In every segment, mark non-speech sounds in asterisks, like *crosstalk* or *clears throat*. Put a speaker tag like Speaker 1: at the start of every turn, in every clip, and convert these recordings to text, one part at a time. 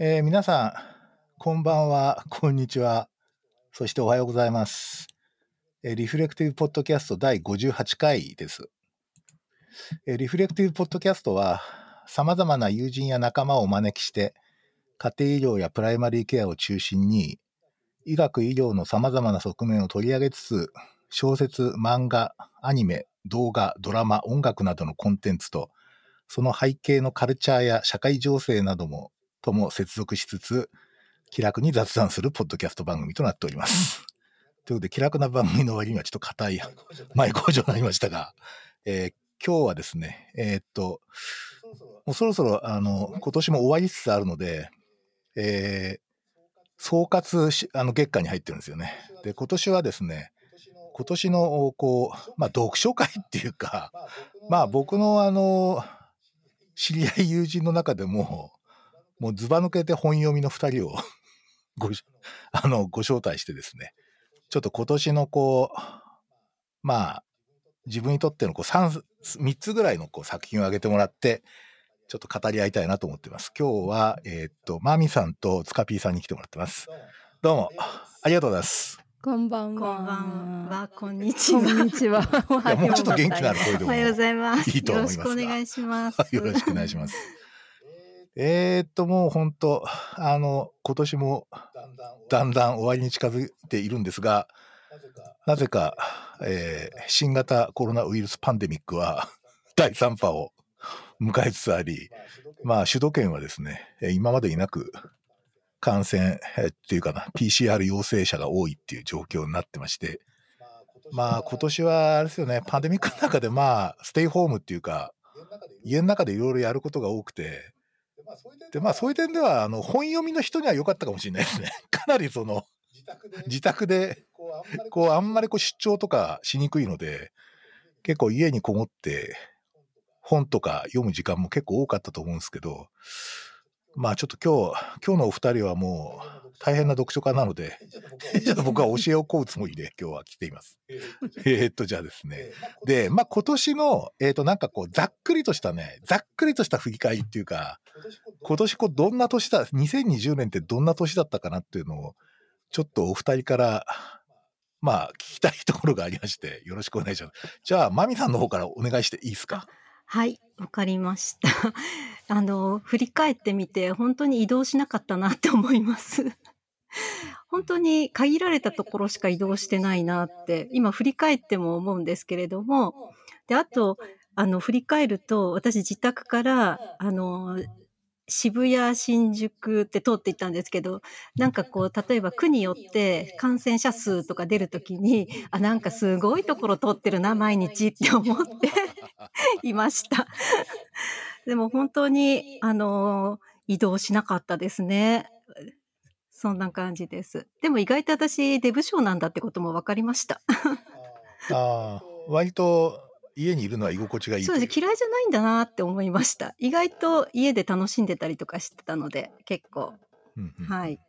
Speaker 1: えー皆さん、こんばんは、こんにちは、そしておはようございます。えーリフレクティブポッドキャスト第58回です。えーリフレクティブポッドキャストは、様々な友人や仲間をお招きして、家庭医療やプライマリーケアを中心に、医学医療の様々な側面を取り上げつつ、小説、漫画、アニメ、動画、ドラマ、音楽などのコンテンツと、その背景のカルチャーや社会情勢などもとも接続しつつ、気楽に雑談するポッドキャスト番組となっております。ということで、気楽な番組の割にはちょっと硬い前工場になりましたが、えー今日はですね、えーっと、もうそろそろ、あの、今年も終わりつつあるので、えー総括しあの月間に入ってるんですよね。で、今年はですね、今年の、こう、まあ、読書会っていうか、まあ、僕の、あの、知り合い友人の中でも、もうずば抜けて本読みの2人をごしあのご招待してですね、ちょっと今年のこう、まあ、自分にとってのこう 3, 3つぐらいのこう作品を挙げてもらって、ちょっと語り合いたいなと思ってます。今日は、えーっと、マミさんとツカピーさんに来てもらってます。どうも、ありがとうございます。
Speaker 2: こんばん
Speaker 3: こんば
Speaker 2: は。
Speaker 3: んは、こんにち
Speaker 2: こ
Speaker 3: は。
Speaker 2: んにちは。
Speaker 1: もうちょっと元気のある声でも
Speaker 3: おはようございます。
Speaker 1: いいと思いますが
Speaker 3: よろしくお願いします。
Speaker 1: よろしくお願いします。えーっと、もう本当、あの、今年もだんだん終わり。に近づいているんですが、なぜか、えー新型コロナウイルスパンデミックは *laughs* 第3波を迎えつつあり、まあ、首都圏は。ですね、えー今までになく感染、えーっていうかな、PCR 陽性者が多いっていう状況になってまして、まあ、今年はあれですよね、パンデミックの中でまあ、ステイホームっていうか、家の中でいろいろやることが多くて、で、まあ、そういう点では、あの、本読みの人には良かったかもしれないですね。*laughs* かなりその、自宅で、こう、あんまりこう出張とかしにくいので、結構家にこもって、本とか読む時間も結構多かったと思うんですけど、まあちょっと今日、今日のお二人はもう大変な読書家なので、ちょっと僕は教えを請うつもりで今日は来ています。えーっと、じゃあですね。で、まあ今年の、えーっと、なんかこう、ざっくりとしたね、ざっくりとした振り返りっていうか、今年こう、どんな？年だ、2020年ってどんな年だったかなっていうのを、ちょっとお二人から、まあ、聞きたいところがありまして、よろしくお願いします。じゃあ、マミさんの方からお願いしていいですか？
Speaker 3: はい、わかりました。*laughs* あの、振り返ってみて、本当に移動しなかったなって思います。*laughs* 本当に限られたところしか移動してないなって、今振り返っても思うんですけれども、で、あと、あの、振り返ると、私自宅から、あの、渋谷、新宿って通っていったんですけど、なんかこう、例えば区によって感染者数とか出るときに、あ、なんかすごいところ通ってるな、毎日って思って *laughs* いました。でも本当に、あの、移動しなかったですね。そんな感じです。でも意外と私、デブ症なんだってことも分かりました。
Speaker 1: ああ、割と家にいるのは居心地がいい。
Speaker 3: そうです。嫌いじゃないんだなって思いました。意外と家で楽しんでたりとかしてたので、結構。
Speaker 1: うんうん
Speaker 3: はい。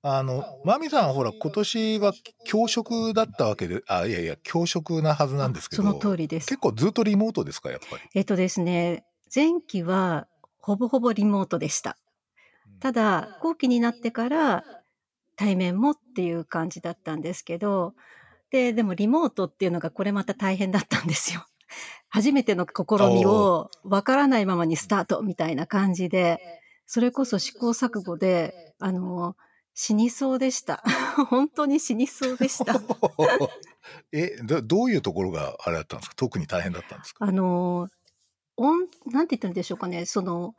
Speaker 1: あの、マミさん、ほら、今年は教職だったわけで、あ、いやいや、教職なはずなんですけど、
Speaker 3: その通りです。
Speaker 1: 結構ずっとリモートですか、やっぱり？
Speaker 3: えっとですね、前期はほぼほぼリモートでした。ただ、後期になってから対面もっていう感じだったんですけど、で、でもリモートっていうのがこれまた大変だったんですよ。*laughs* 初めての試みをわからないままにスタートみたいな感じで、それこそ試行錯誤で、あの、死にそうでした。*laughs* 本当に死にそうでした。*laughs*
Speaker 1: えど、どういうところがあれだったんですか？特に大変だったんですか？
Speaker 3: あの、音、なんて言ったんでしょうかね、その、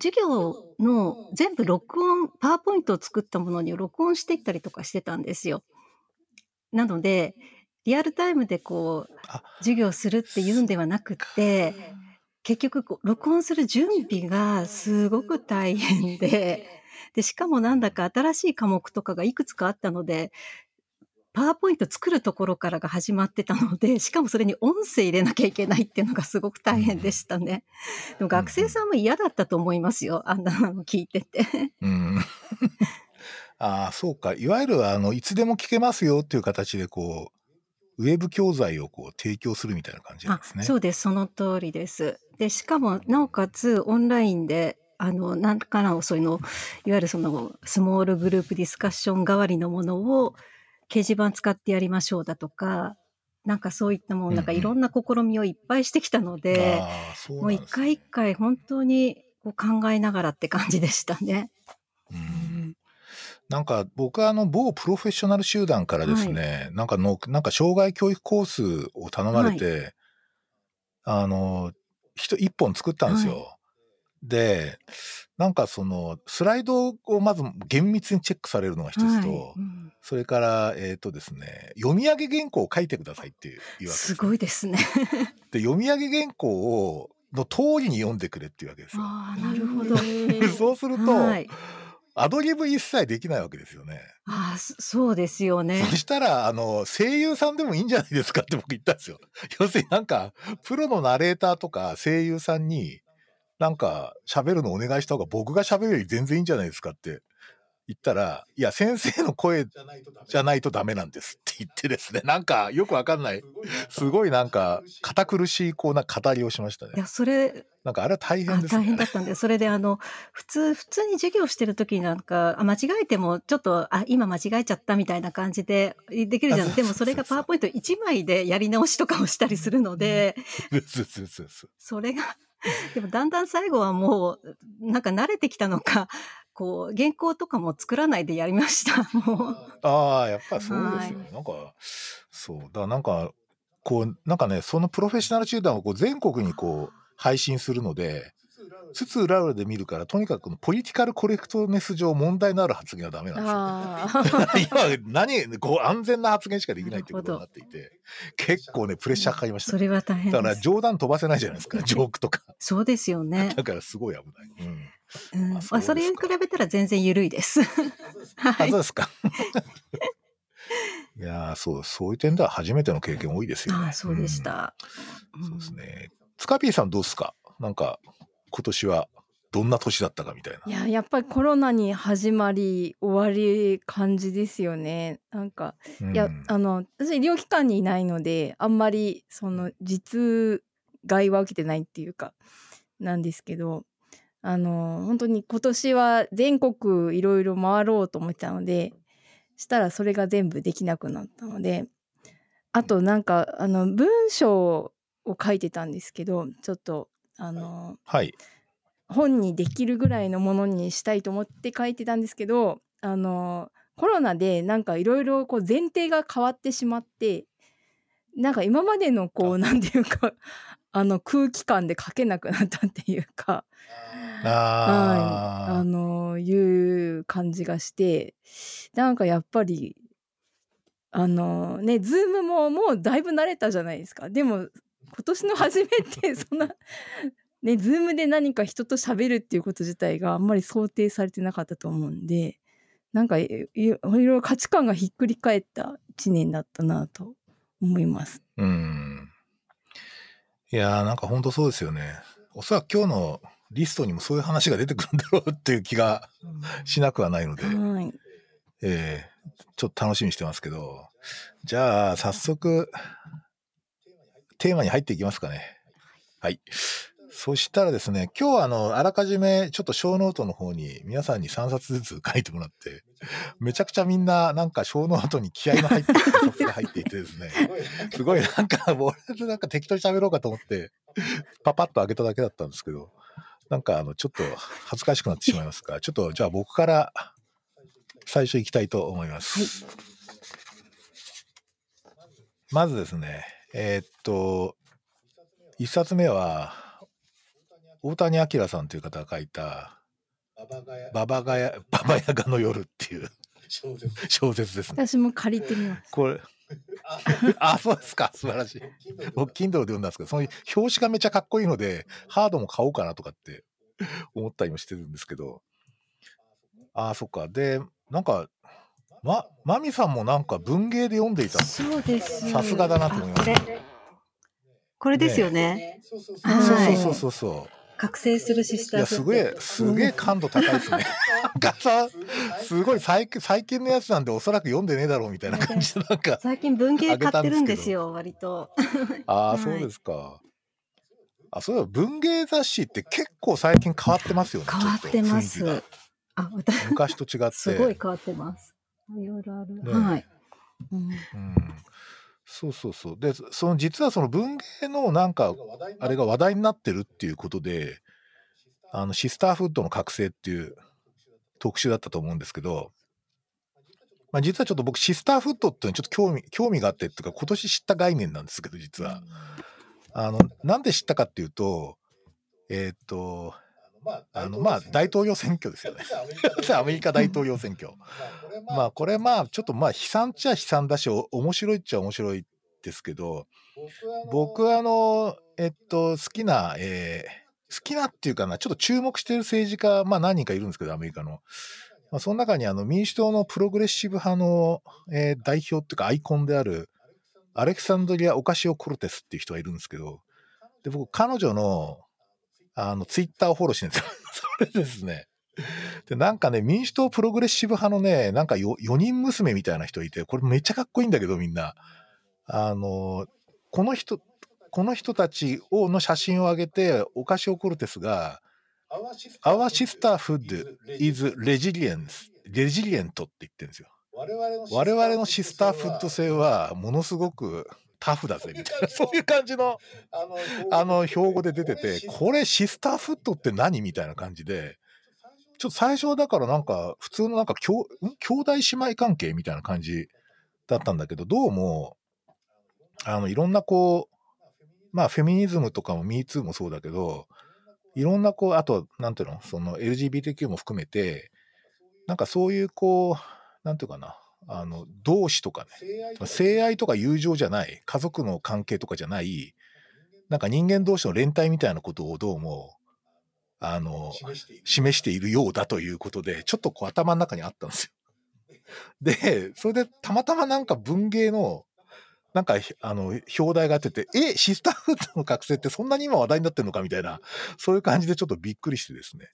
Speaker 3: 授業の全部録音、パワーポイントを作ったものに録音していったりとかしてたんですよ。なので、リアルタイムでこう
Speaker 1: あ、
Speaker 3: 授業するっていうんではなくって、結局こう、録音する準備がすごく大変で、で、しかもなんだか新しい科目とかがいくつかあったので、パワーポイント作るところからが始まってたので、*laughs* しかもそれに音声入れなきゃいけないっていうのがすごく大変でしたね。でも学生さんも嫌だったと思いますよ。あんなの聞いてて。
Speaker 1: うん。ああ、そうか。いわゆる、あの、いつでも聞けますよっていう形で、こう、ウェブ教材をこう提供するみたいな感じなん
Speaker 3: あ
Speaker 1: ですね。
Speaker 3: そうです。その通りです。で、しかも、なおかつ、オンラインで、あの、なんかの、そういうの、いわゆるその、スモールグループディスカッション代わりのものを、掲示板使ってやりましょうだとか、なんかそういったもう、なんかいろんな試みをいっぱいしてきたので、うんうん、もう一回一回本当にこう考えながらって感じでしたね。
Speaker 1: うん。なんか僕はあの某プロフェッショナル集団からですね、はい、なんかの、なんか障害教育コースを頼まれて、はい、あの、人一本作ったんですよ。はい、で、なんかそのスライドをまず厳密にチェックされるのが一つと、はいうん、それからえっ、ー、とですね読み上げ原稿を書いてくださいっていうわけです
Speaker 3: すごいですね *laughs*
Speaker 1: で読み上げ原稿をの通りに読んでくれっていうわけですよ。
Speaker 3: あなるほど
Speaker 1: そうすると、はい、アドリブ一切できないわけですよね。
Speaker 3: ああそうですよね。
Speaker 1: そしたらあの声優さんでもいいんじゃないですかって僕言ったんですよ。要するになんかプロのナレーターとか声優さんになんか喋るのお願いした方が僕が喋るより全然いいんじゃないですかって言ったら、いや、先生の声じゃないとダメ。なんですって言ってですね、*laughs* なんかよくわかんない、すごいなんか堅苦しいこうな語りをしましたね。
Speaker 3: いや、それ、
Speaker 1: なんかあれは大変です
Speaker 3: ね。大変だったんで、それであの、普通、普通に授業してる時になんか、あ間違えてもちょっと、あ、今間違えちゃったみたいな感じでできるじゃん。でもそれがパワーポイント1枚でやり直しとかをしたりするので、*laughs* それが *laughs* でもだんだん最後はもう、なんか慣れてきたのか、*laughs* こう、原稿とかも作らないでやりました、*laughs* もう。
Speaker 1: ああ、やっぱそうですよ。なんか、そう。だからなんか、こう、なんかね、そのプロフェッショナル集団をこう全国にこう、配信するので、つつ裏裏で見るからとにかくポリティカルコレクトネス上問題のある発言はダメなんですよ、ね。*laughs* 今何こう安全な発言しかできないってことになっていて結構ねプレッシャーかかりました、
Speaker 3: ね、それは大変
Speaker 1: だから冗談飛ばせないじゃないですかジョークとか。
Speaker 3: そうですよね。*laughs*
Speaker 1: だからすごい危ない。うん
Speaker 3: うんまあ、それに比べたら全然緩いです。*laughs*
Speaker 1: はい、あそうですか。いやそうそういう点では初めての経験多いですよね。
Speaker 3: あそうでした、
Speaker 1: うん、そうですね。スカピーさんどうですか？なんか今年はどんな年だったかみたいな。
Speaker 2: いややっぱりコロナに始まり終わり感じですよね。なんか、うん、いやあの私医療機関にいないのであんまりその実害は受けてないっていうかなんですけどあの本当に今年は全国いろいろ回ろうと思ってたのでしたらそれが全部できなくなったのであとなんかあの文章を書いてたんですけどちょっとあの、
Speaker 1: はい、
Speaker 2: 本にできるぐらいのものにしたいと思って書いてたんですけどあのコロナでなんかいろいろ前提が変わってしまってなんか今までのこうなんていうか *laughs* あの空気感で書けなくなったっていうか。
Speaker 1: あ
Speaker 2: はい、あのいう感じがしてなんかやっぱりあのね Zoom ももうだいぶ慣れたじゃないですか。でも今年の初めて *laughs* そんなね Zoom で何か人と喋るっていうこと自体があんまり想定されてなかったと思うんでなんかいろいろ価値観がひっくり返った1年だったなと思います。
Speaker 1: うん。いやーなんか本当そうですよね。おそらく今日のリストにもそういう話が出てくるんだろうっていう気がしなくはないので、
Speaker 2: はい、
Speaker 1: えー、ちょっと楽しみにしてますけど。じゃあ早速テーマに入っていきますかね。はい。そしたらですね、今日はあの、あらかじめちょっと小ノートの方に皆さんに3冊ずつ書いてもらって、めちゃくちゃみんななんか小ノートに気合の入って *laughs* が入っていてですね、すごいなんか、俺なんか適当に喋ろうかと思って、パパッと開けただけだったんですけど、なんかあの、ちょっと恥ずかしくなってしまいますが、ちょっとじゃあ僕から最初行きたいと思います。はい、まずですね、えー、っと、一冊目は、大谷明さんという方が書いた、ババガヤ、ババヤガの夜っていう小説ですね。
Speaker 2: 私も借りてみます。
Speaker 1: これ、あ、*laughs* そうですか。素晴らしい。僕、Kindle で読んだんですけど、その表紙がめちゃかっこいいので、ハードも買おうかなとかって思ったりもしてるんですけど、ああ、そっか。で、なんか、ま、マミさんもなんか文芸で読んでいた
Speaker 3: そうです
Speaker 1: さすがだなと思います、
Speaker 3: これですよね。
Speaker 1: そうそうそうそうそう。
Speaker 3: 覚醒するシスター
Speaker 1: いやすげえすげえ感度高いですね。すごい最最近のやつなんでおそらく読んでねえだろうみたいな感じでなんか *laughs*
Speaker 3: 最近文芸買ってるんですよ割と。
Speaker 1: ああ、*laughs* そうですか。あ、そういえば文芸雑誌って結構最近変わってますよね。
Speaker 3: 変わってます。あ、私、
Speaker 1: 昔と違って。
Speaker 3: すごい変わってます。いろいろある。
Speaker 1: ね
Speaker 3: はい。
Speaker 2: うん
Speaker 1: うん。そうそうそう。で、その実はその文芸のなんか、あれが話題になってるっていうことで、あの、シスターフッドの覚醒っていう特集だったと思うんですけど、まあ、実はちょっと僕、シスターフッドっていうのにちょっと興味、興味があってっていうか、今年知った概念なんですけど、実は。あの、なんで知ったかっていうと、えーっと、あの、まあ、大統領選挙ですよね。*laughs* *laughs* アメリカ大統領選挙。まあ、これまあ、ちょっとまあ、悲惨っちゃ悲惨だし、お面白いっちゃ面白いですけど、僕はあの、えっと、好きな、えー好きなっていうかな、ちょっと注目してる政治家、まあ何人かいるんですけど、アメリカの。まあ、その中にあの民主党のプログレッシブ派の、えー代表っていうかアイコンである、アレクサンドリア・オカシオ・コルテスっていう人がいるんですけど、で、僕、彼女の、あの、ツイッターをフォローしてるんですよ。*laughs* それですね。で、なんかね、民主党プログレッシブ派のね、なんかよ4人娘みたいな人いて、これめっちゃかっこいいんだけど、みんな。あの、この人、この人たちをの写真を上げて、オカシオ・コルテスが、Our sisterhood is resilience, resilient って言ってるんですよ。我々のシスターフッド性はものすごくタフだぜみたいな、そういう感じの、あの、標語で出てて、これシスターフッドって。何みたいな感じで、ちょっと最初はだからなんか、普通のなんか兄、ん？兄弟姉妹関係みたいな感じだったんだけど、どうも、あの、いろんなこう、まあ、フェミニズムとかも MeToo もそうだけど、いろんなこう、あと、なんていうの、その LGBTQ も含めて、なんかそういうこう、なんていうかな、あの、同志とかね、性愛とか友情じゃない、家族の関係とかじゃない、なんか人間同士の連帯みたいなことをどうも、あの、示しているようだということで、ちょっとこう頭の中にあったんですよ。で、それでたまたまなんか文芸の、なんか、あの、表題があってて、え、シスターフッドの覚醒ってそんなに今話題になってるのか？みたいな、そういう感じでちょっとびっくりしてですね。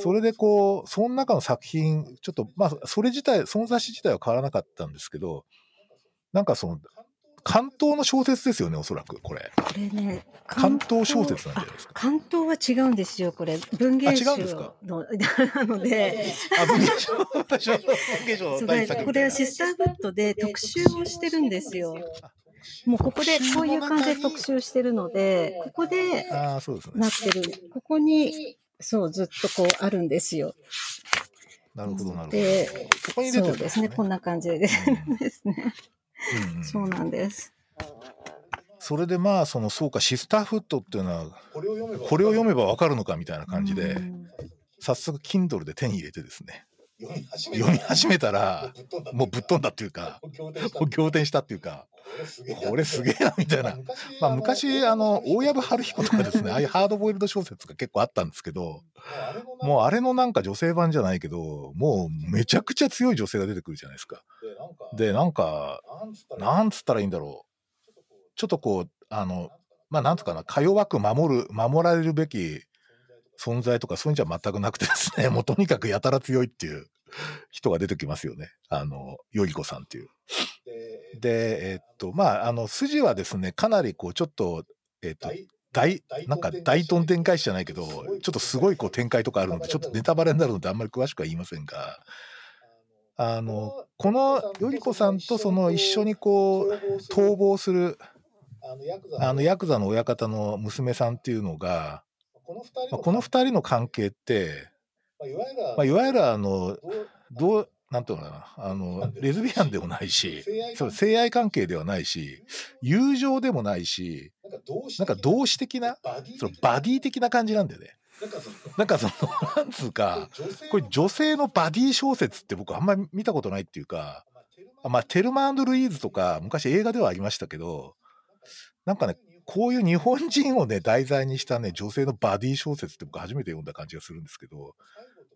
Speaker 1: それでこう、その中の作品、ちょっと、まあ、それ自体、その雑誌自体は変わらなかったんですけど、なんかその、関東の小説ですよね、おそらく、これ。
Speaker 3: これね、
Speaker 1: 関東小説なんじゃないですか。
Speaker 3: 関東は違うんですよ、これ。文芸賞の、なの *laughs* で、
Speaker 1: あ、文芸賞、文芸賞
Speaker 3: そう
Speaker 1: 第一作
Speaker 3: これはシスターフッドで特集をしてるんですよ。もうここで、こういう感じで特集してるので、ここで
Speaker 1: ああ、そうですね
Speaker 3: な。ってる。ここに、そう、ずっとこうあるんですよ。
Speaker 1: なるほど、なるほど。
Speaker 3: で、
Speaker 1: ここに出てるん
Speaker 3: そうですね。こんな感じでですね。
Speaker 1: うんうん。
Speaker 3: そうなんです。
Speaker 1: それでまあ、その、そうか、シスターフッドっていうのは、これを読めばわかるのかみたいな感じで
Speaker 3: う、ん。
Speaker 1: 早速、Kindle で手に入れてですね、読み始めたら、もうぶっ飛んだっていうか、もう仰天したっていうか、これすげえな、みたいな。まあ、昔、あの、大藪春彦とかですね、*laughs* ああいうハードボイルド小説が結構あったんですけど、もうあれのなんか女性版じゃないけど、もうめちゃくちゃ強い女性が出てくるじゃないですか。で、なんか、なんつったらいいんだろう。ちょっとこう、あの、まあ、なんつうかな、か弱く守る、守られるべき存在とかそういうんじゃ全くなくてですね、もうとにかくやたら強いっていう人が出てきますよね。あの、よりこさんっていう。で、えっと、まあ、あの、筋はですね、かなりこう、ちょっと、えっと、大、なんか大トン展開しじゃないけど、ちょっとすごいこう展開とかあるので、ちょっとネタバレになるのであんまり詳しくは言いませんが、あの、このよりこさんとその一緒にこう、逃亡する、あの、ヤクザの親方の娘さんっていうのが、まあ、この二人の関係って、まあ、いわゆるあの、どう、なんていうのかな、あの、レズビアンでもないし、そう、性愛関係ではないし、友情でもないし、なんか同志的な、そのバディ的な感じなんだよね。なんかその、なんつうか、これ女性のバディ小説って僕あんまり見たことないっていうか、あまあ、テルマルイーズとか昔映画ではありましたけど、なんかね、こういう日本人をね、題材にしたね、女性のバディ小説って僕初めて読んだ感じがするんですけど、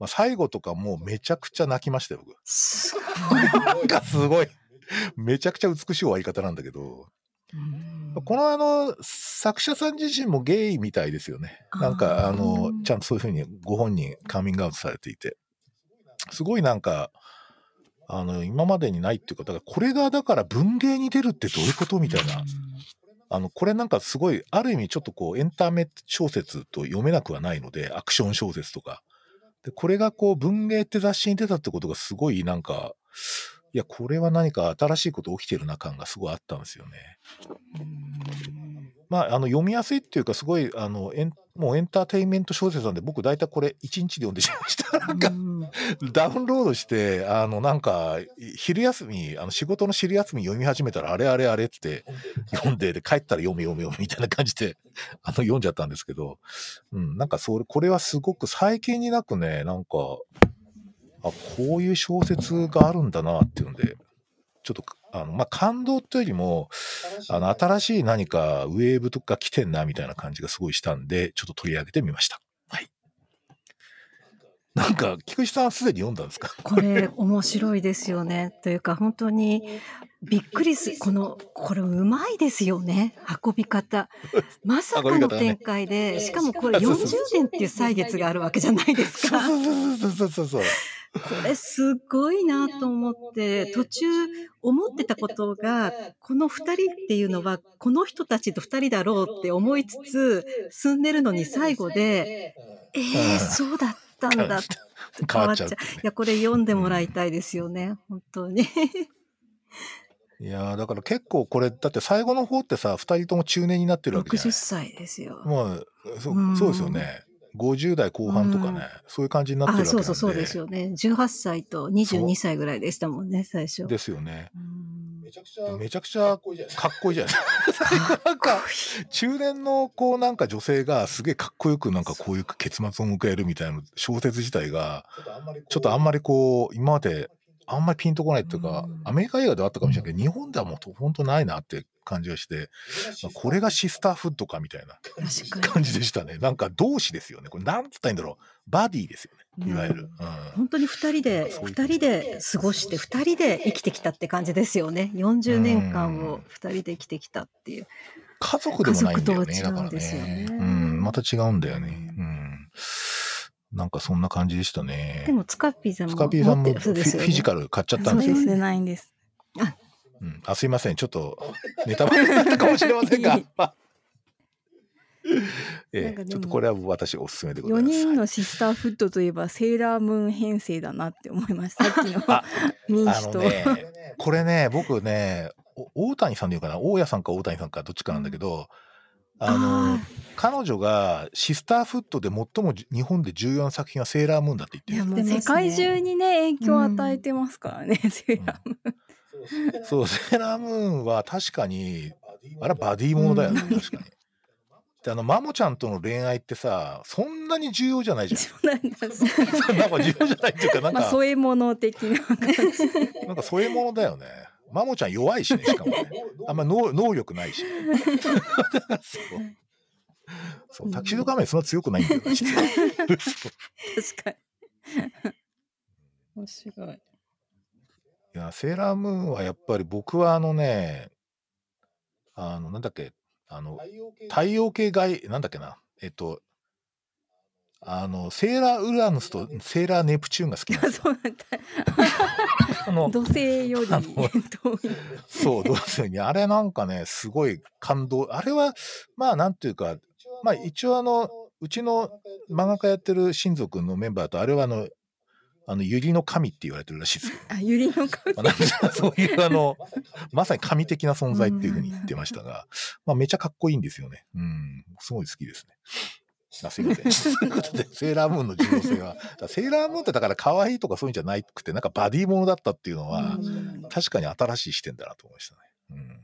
Speaker 1: まあ、最後とかもうめちゃくちゃ泣きましたよ、僕。
Speaker 3: す
Speaker 1: なんかすごい、めちゃくちゃ美しい終わり方なんだけど、このあの、作者さん自身もゲイみたいですよね。なんかあの、ちゃんとそういうふうにご本人カミングアウトされていて。すごいなんか、あの、今までにないっていうか、だからこれがだから文芸に出るってどういうことみたいな。あの、これなんかすごい、ある意味ちょっとこう、エンタメ小説と読めなくはないので、アクション小説とか。で、これがこう、文芸って雑誌に出たってことがすごいなんか、いや、これは何か新しいこと起きてるな感がすごいあったんですよね。まあ、あの、読みやすいっていうか、すごい、あの、エンもうエンターテインメント小説なんで、僕大体これ1日で読んでしまいました。なんか、ダウンロードして、あの、なんか、昼休み、あの、仕事の昼休み読み始めたら、あれあれあれって読んで、で、帰ったら読め読め読めみたいな感じで、あの、読んじゃったんですけど、うん、なんかそれ、これはすごく最近になくね、なんか、あ、こういう小説があるんだなっていうので、ちょっとあの、まあ、感動というよりも、あの、新しい何かウェーブとか来てんな、みたいな感じがすごいしたんで、ちょっと取り上げてみました。はい。なんか、菊池さんすでに読んだんですか？
Speaker 3: これ、面白いですよね。というか、本当に、びっくりす、この、これうまいですよね。運び方。まさかの展開で、ね、しかもこれ40年っていう歳月があるわけじゃないですか。これすごいなと思って、途中思ってたことが、この二人っていうのは、この人たちと二人だろうって思いつつ、進んでるのに最後で、えー、そうだったんだ変わっちゃう。いや、これ読んでもらいたいですよね、本当に。*laughs*
Speaker 1: いやだから結構これ、だって最後の方ってさ、二人とも中年になってるわけじゃない ?60
Speaker 3: 歳ですよ。
Speaker 1: まあ、そそうですよね。50代後半とかね、うん、そういう感じになってるわけなんで。
Speaker 3: そうそうそうですよね。18歳と22歳ぐらいでしたもんね、最初。
Speaker 1: ですよね。めちゃくちゃ、めちゃくちゃかっこいいじゃないですか。なんか、*laughs* 中年のこうなんか女性がすげえかっこよくなんかこういう結末を迎えるみたいな小説自体が、ちょっとあんまりこう、今まであんまりピンとこないっていうか、アメリカ映画ではあったかもしれないけど、日本ではもう本当ないなって感じがして、これがシスターフッドかみたいな感じでしたね。なんか同志ですよね。これなんつったらいいんだろう。バディですよね。いわゆる。うん、
Speaker 3: 本当に二人で、二人で過ごして、二人で生きてきたって感じですよね。40年間を二人で生きてきたっていう。
Speaker 1: 家族でもないんだよね。だからね。うん、また違うんだよね。うん。なんかそんな感じでしたね。
Speaker 3: でも、ツカピーさんも。
Speaker 1: ツカピーさんもフィジカル買っちゃったんですよ。
Speaker 2: そうですね、ないんです。
Speaker 1: あ、うん、あすいませんちょっとネタバレになったかもしれませんが *laughs* *laughs* ええ、ちょっとこれは私おすすめでございます。
Speaker 2: 4人のシスターフットといえばセーラームーン編成だなって思いました。さっきの民主党。
Speaker 1: ね、これね、僕ね、大谷さんで言うかな、大家さんか大谷さんかどっちかなんだけど、あの、彼女がシスターフットで最も日本で重要な作品はセーラームーンだって言ってる。
Speaker 2: 世界中にね、影響を与えてますからね、うん、セーラームーン。
Speaker 1: そう、セーラームーンは確かに、あれはバディものだよね、確かに。で、あの、マモちゃんとの恋愛ってさ、そんなに重要じゃないじゃん。そうなん *laughs* なんか重要じゃないっていうか、なんか。まあ、
Speaker 2: 添え物的な感
Speaker 1: じ。なんか添え物だよね。マモちゃん弱いしね、しかもね。*laughs* あんま能能力ないし、*laughs* そう。そう、タキシード仮面そんな強くないんだよ、確
Speaker 2: かに。面白い。
Speaker 1: いや、セーラームーンはやっぱり僕はあのね、あの、なんだっけ、あの、太陽系外、なんだっけな、えっと、あの、セーラーウラヌスとセーラーネプチューンが好きなんですよ。*laughs* そうなんだ。
Speaker 2: あの、土星より遠い。
Speaker 1: そう、土星に。あれなんかね、すごい感動。あれは、まあ、なんていうか、まあ、一応あの、うちの漫画家やってる親族のメンバーと、あれはあの、あの、百合の神って言われてるらしいですけど。
Speaker 2: あ、百合の神、
Speaker 1: そういうあの、まさに神的な存在っていうふうに言ってましたが、まあめちゃかっこいいんですよね。うん、すごい好きですね。あすいません。*laughs* ということで、セーラームーンの重要性は、セーラームーンってだから可愛いとかそういうんじゃなくて、なんかバディものだったっていうのは、確かに新しい視点だなと思いましたね。うん。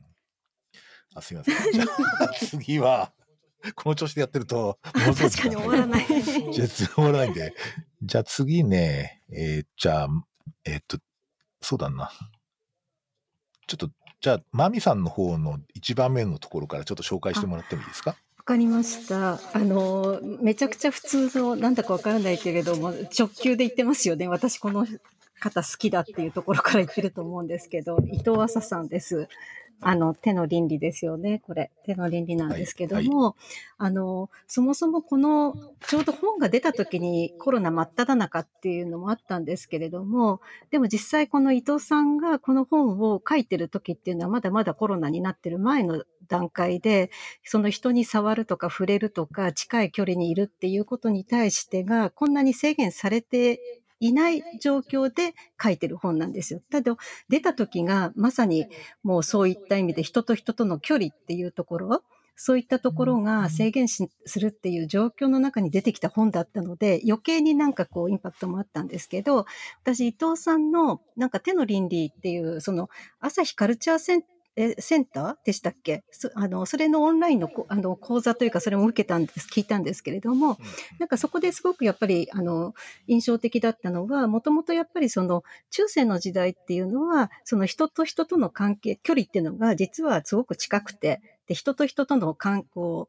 Speaker 1: あ、すいません。じゃあ、*laughs* 次は、この調子でやってると、
Speaker 3: ものすごい確かに終わらない。
Speaker 1: じゃあ、終わらないんで。じゃあ次ね、えー、じゃあ、えー、っと、そうだな。ちょっと、じゃあ、マミさんの方の一番目のところからちょっと紹介してもらってもいいですか？
Speaker 3: わかりました。あの、めちゃくちゃ普通の、なんだかわからないけれども、直球で言ってますよね。私この方好きだっていうところから言ってると思うんですけど、伊藤浅さんです。あの、手の倫理ですよね。これ、手の倫理なんですけども、はいはい、あの、そもそもこの、ちょうど本が出た時にコロナ真っ只中っていうのもあったんですけれども、でも実際この伊藤さんがこの本を書いてる時っていうのはまだまだコロナになってる前の段階で、その人に触るとか触れるとか近い距離にいるっていうことに対してが、こんなに制限されていない状況で書いてる本なんですよ。ただ、出た時がまさにもうそういった意味で人と人との距離っていうところ、そういったところが制限するっていう状況の中に出てきた本だったので、余計になんかこうインパクトもあったんですけど、私伊藤さんのなんか手の倫理っていう、その朝日カルチャーセンえセンターでしたっけ？そあのそれのオンラインのあの講座というかそれも受けたんです聞いたんですけれども、なんかそこですごくやっぱりあの印象的だったのはもともとやっぱりその中世の時代っていうのはその人と人との関係距離っていうのが実はすごく近くてで、人と人との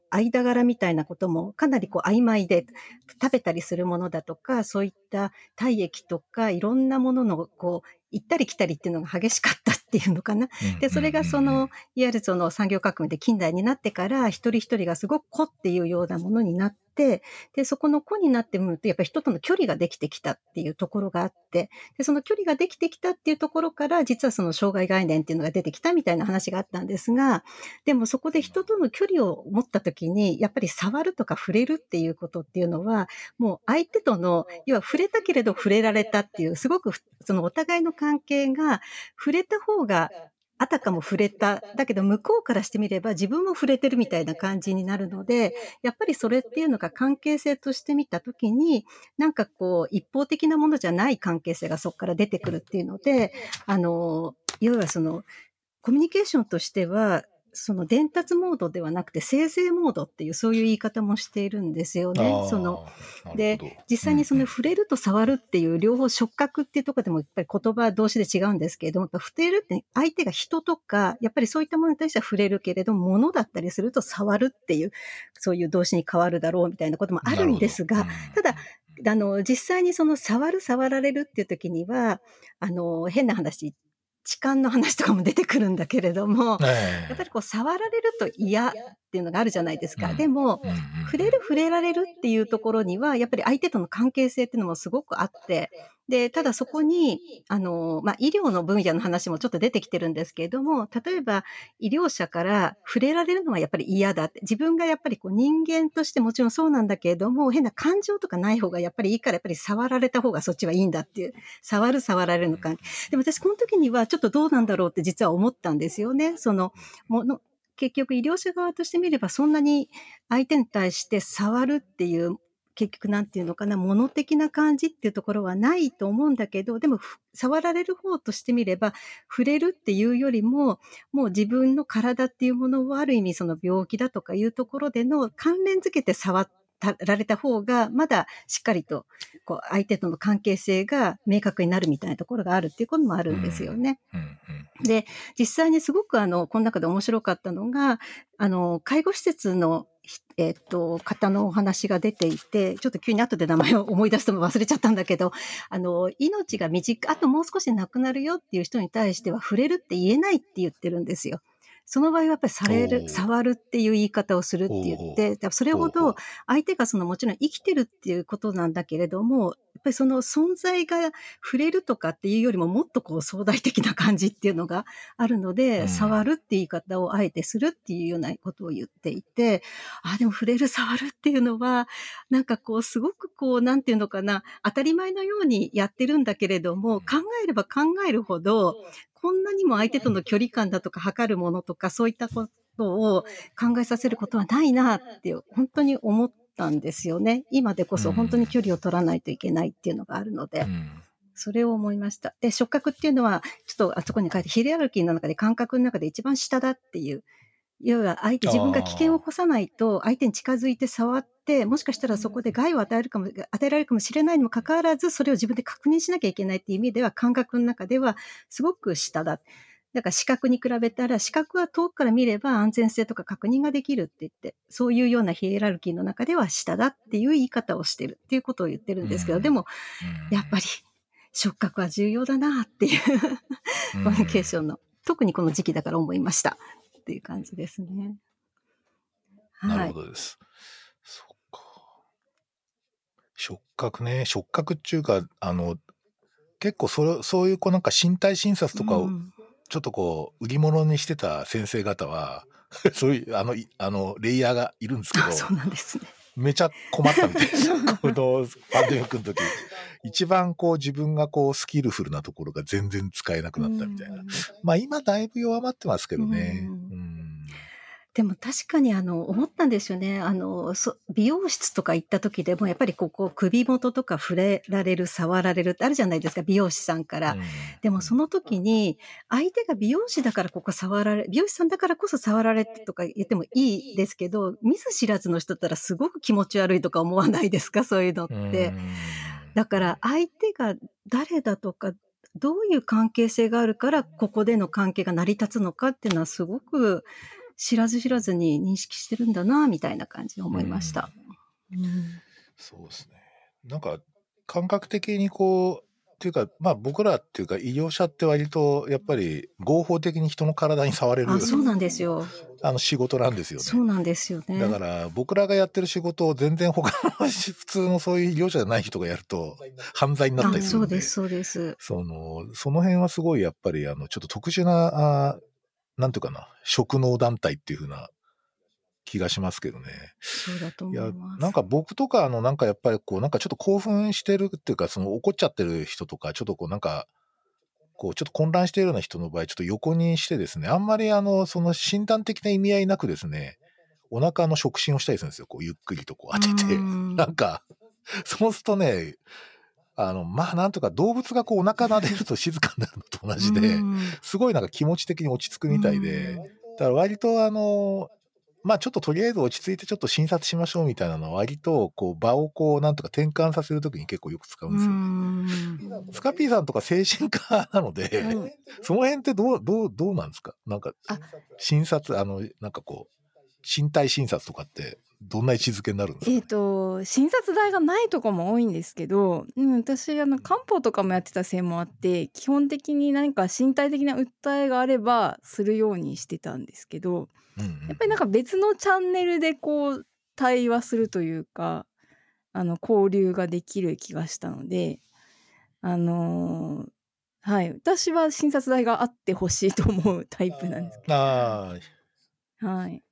Speaker 3: 間柄みたいなこともかなりこう曖昧で、食べたりするものだとか、そういった体液とか、いろんなもののこう行ったり来たりっていうのが激しかったっていうのかな。で、それがその、いわゆるその産業革命で近代になってから、一人一人がすごく子っていうようなものになって、で、そこの子になってみると、やっぱり人との距離ができてきたっていうところがあって、で、その距離ができてきたっていうところから、実はその障害概念っていうのが出てきたみたいな話があったんですが、でもそこで人との距離を持った時に、やっぱり触るとか触れるっていうことっていうのは、もう相手との、要は触れたけれど触れられたっていう、すごくそのお互いの関関係が触れた方があたかも触れた。だけど向こうからしてみれば自分も触れてるみたいな感じになるので、やっぱりそれっていうのが関係性として見た時に、なんかこう一方的なものじゃない関係性がそこから出てくるっていうので、あの、いわゆるその、コミュニケーションとしては、その伝達モードではなくて生成モードっていうそういう言い方もしているんですよね。そので実際にその触れると触るっていう両方触覚っていうところでもやっぱり言葉同士で違うんですけれども、触れるって相手が人とか、やっぱりそういったものに対しては触れるけれども、物だったりすると触るっていう、そういう動詞に変わるだろうみたいなこともあるんですが、ただ、あの、実際にその触る、触られるっていう時には、あの、変な話、痴漢の話とかも出てくるんだけれども、やっぱりこう触られると嫌っていうのがあるじゃないですか。うん、でも、うんうん、触れる触れられるっていうところには、やっぱり相手との関係性っていうのもすごくあって、で、ただそこに、あの、まあ、医療の分野の話もちょっと出てきてるんですけれども、例えば医療者から触れられるのはやっぱり嫌だって、自分がやっぱりこう人間としてもちろんそうなんだけれども、変な感情とかない方がやっぱりいいから、やっぱり触られた方がそっちはいいんだっていう、触る触られるのか。でも私この時にはちょっとどうなんだろうって実は思ったんですよね。その、もの、結局医療者側としてみればそんなに相手に対して触るっていう結局なんていうのかな、物的な感じっていうところはないと思うんだけど、でも触られる方としてみれば、触れるっていうよりも、もう自分の体っていうものをある意味その病気だとかいうところでの関連づけて触ってられた方が、まだしっかりと、こう、相手との関係性が明確になるみたいなところがあるっていうこともあるんですよね。で、実際にすごくあの、この中で面白かったのが、あの、介護施設のえっ、と、方のお話が出ていて、ちょっと急に後で名前を思い出しても忘れちゃったんだけど、あの、命が短く、あともう少しなくなるよっていう人に対しては触れるって言えないって言ってるんですよ。その場合はやっぱりされる、触るっていう言い方をするって言って、それほど相手がそのもちろん生きてるっていうことなんだけれども、やっぱりその存在が触れるとかっていうよりももっとこう壮大的な感じっていうのがあるので、うん、触るって言い方をあえてするっていうようなことを言っていて、あ、でも触れる、触るっていうのは、なんかこうすごくこう、なんていうのかな、当たり前のようにやってるんだけれども、考えれば考えるほど、こんなにも相手との距離感だとか測るものとかそういったことを考えさせることはないなって本当に思ったんですよね。今でこそ本当に距離を取らないといけないっていうのがあるので。それを思いました。で、触覚っていうのは、ちょっとあそこに書いて、ヒレアルキーの中で感覚の中で一番下だっていう要は相手、自分が危険を起こさないと、相手に近づいて触って、もしかしたらそこで害を与えるかも、与えられるかもしれないにもかかわらず、それを自分で確認しなきゃいけないっていう意味では、感覚の中ではすごく下だ。だから視覚に比べたら、視覚は遠くから見れば安全性とか確認ができるって言って、そういうようなヒエラルキーの中では下だっていう言い方をしてるっていうことを言ってるんですけど、でも、やっぱり触覚は重要だなっていうコミュニケーションの特にこの時期だから思いました。っていう感じですね。
Speaker 1: なるほどです。触覚ね、触覚っていうか、あの、結構そそういうこうなんか身体診察とかをちょっとこう売り物にしてた先生方は、*laughs* そういうあのあのレイヤーがいるんですけど、
Speaker 3: そうなんですね。
Speaker 1: めちゃ困ったみたいです。*laughs* このパンデミックの時。一番こう自分がこうスキルフルなところが全然使えなくなったみたいな。まあ今だいぶ弱まってますけどね。うん
Speaker 3: でも確かにあの思ったんですよね。あの、そ美容室とか行った時でもやっぱりここ首元とか触れられる、触られるってあるじゃないですか、美容師さんから。うん、でもその時に相手が美容師だからここ触られ、美容師さんだからこそ触られてとか言ってもいいですけど、見ず知らずの人だったらすごく気持ち悪いとか思わないですか、そういうのって。だから相手が誰だとかどういう関係性があるからここでの関係が成り立つのかっていうのはすごく知らず知らずに認識してるんだなみたいな感じで思いました。
Speaker 1: うん、そうですね。なんか感覚的にこうっていうか、まあ僕らっていうか医療者って割とやっぱり合法的に人の体に触れる
Speaker 3: あそうなんですよ
Speaker 1: あの仕事なんですよね。
Speaker 3: そうなんですよね。
Speaker 1: だから僕らがやってる仕事を全然他の普通のそういう医療者じゃない人がやると犯罪になったりするんで。
Speaker 3: そうですそうです。
Speaker 1: そのその辺はすごいやっぱりあのちょっと特殊なあなんていうかな、職能団体っていうふうな気がしますけどね。
Speaker 3: そうだと思います。い
Speaker 1: や、なんか僕とか、あの、なんかやっぱりこう、なんかちょっと興奮してるっていうか、その怒っちゃってる人とか、ちょっとこう、なんか、こう、ちょっと混乱しているような人の場合、ちょっと横にしてですね、あんまりあの、その診断的な意味合いなくですね、お腹の触診をしたりするんですよ。こう、ゆっくりとこう当てて。なんか、そうするとね、あの、まあなんとか動物がこうお腹撫でると静かになるのと同じで、すごいなんか気持ち的に落ち着くみたいで、だから割とあの、まあちょっととりあえず落ち着いてちょっと診察しましょうみたいなのは割とこう場をこうなんとか転換させるときに結構よく使うんですよね。スカピーさんとか精神科なので、うん、その辺ってどう、どう、どうなんですか？なんか診察、あの、なんかこう、身体診察とかってどんな位置づけになるんですか、
Speaker 2: えっ、ー、と診察台がないとこも多いんですけど、うん、私あの漢方とかもやってたせいもあって基本的に何か身体的な訴えがあればするようにしてたんですけど、うんうん、やっぱりなんか別のチャンネルでこう対話するというかあの交流ができる気がしたのであのー、はい私は診察台があってほしいと思うタイプなんですけど。はい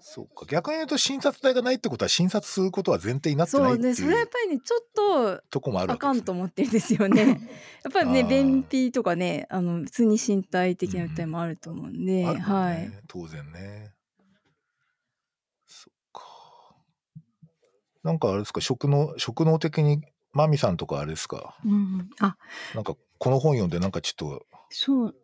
Speaker 1: そうか逆に言うと診察台がないってことは診察することは前提になってないっていう
Speaker 2: そうねそれはやっぱりねちょっととこもあるあかんと思ってるんですよね。*laughs* やっぱりね便秘とかねあの普通に身体的な訴えもあると思うんで、うんね、はい。
Speaker 1: 当然ね。そっか。なんかあれですか職能職能的にマミさんとかあれですか、
Speaker 3: うん、あ。
Speaker 1: なんかこの本読んでなんかちょっと
Speaker 3: そう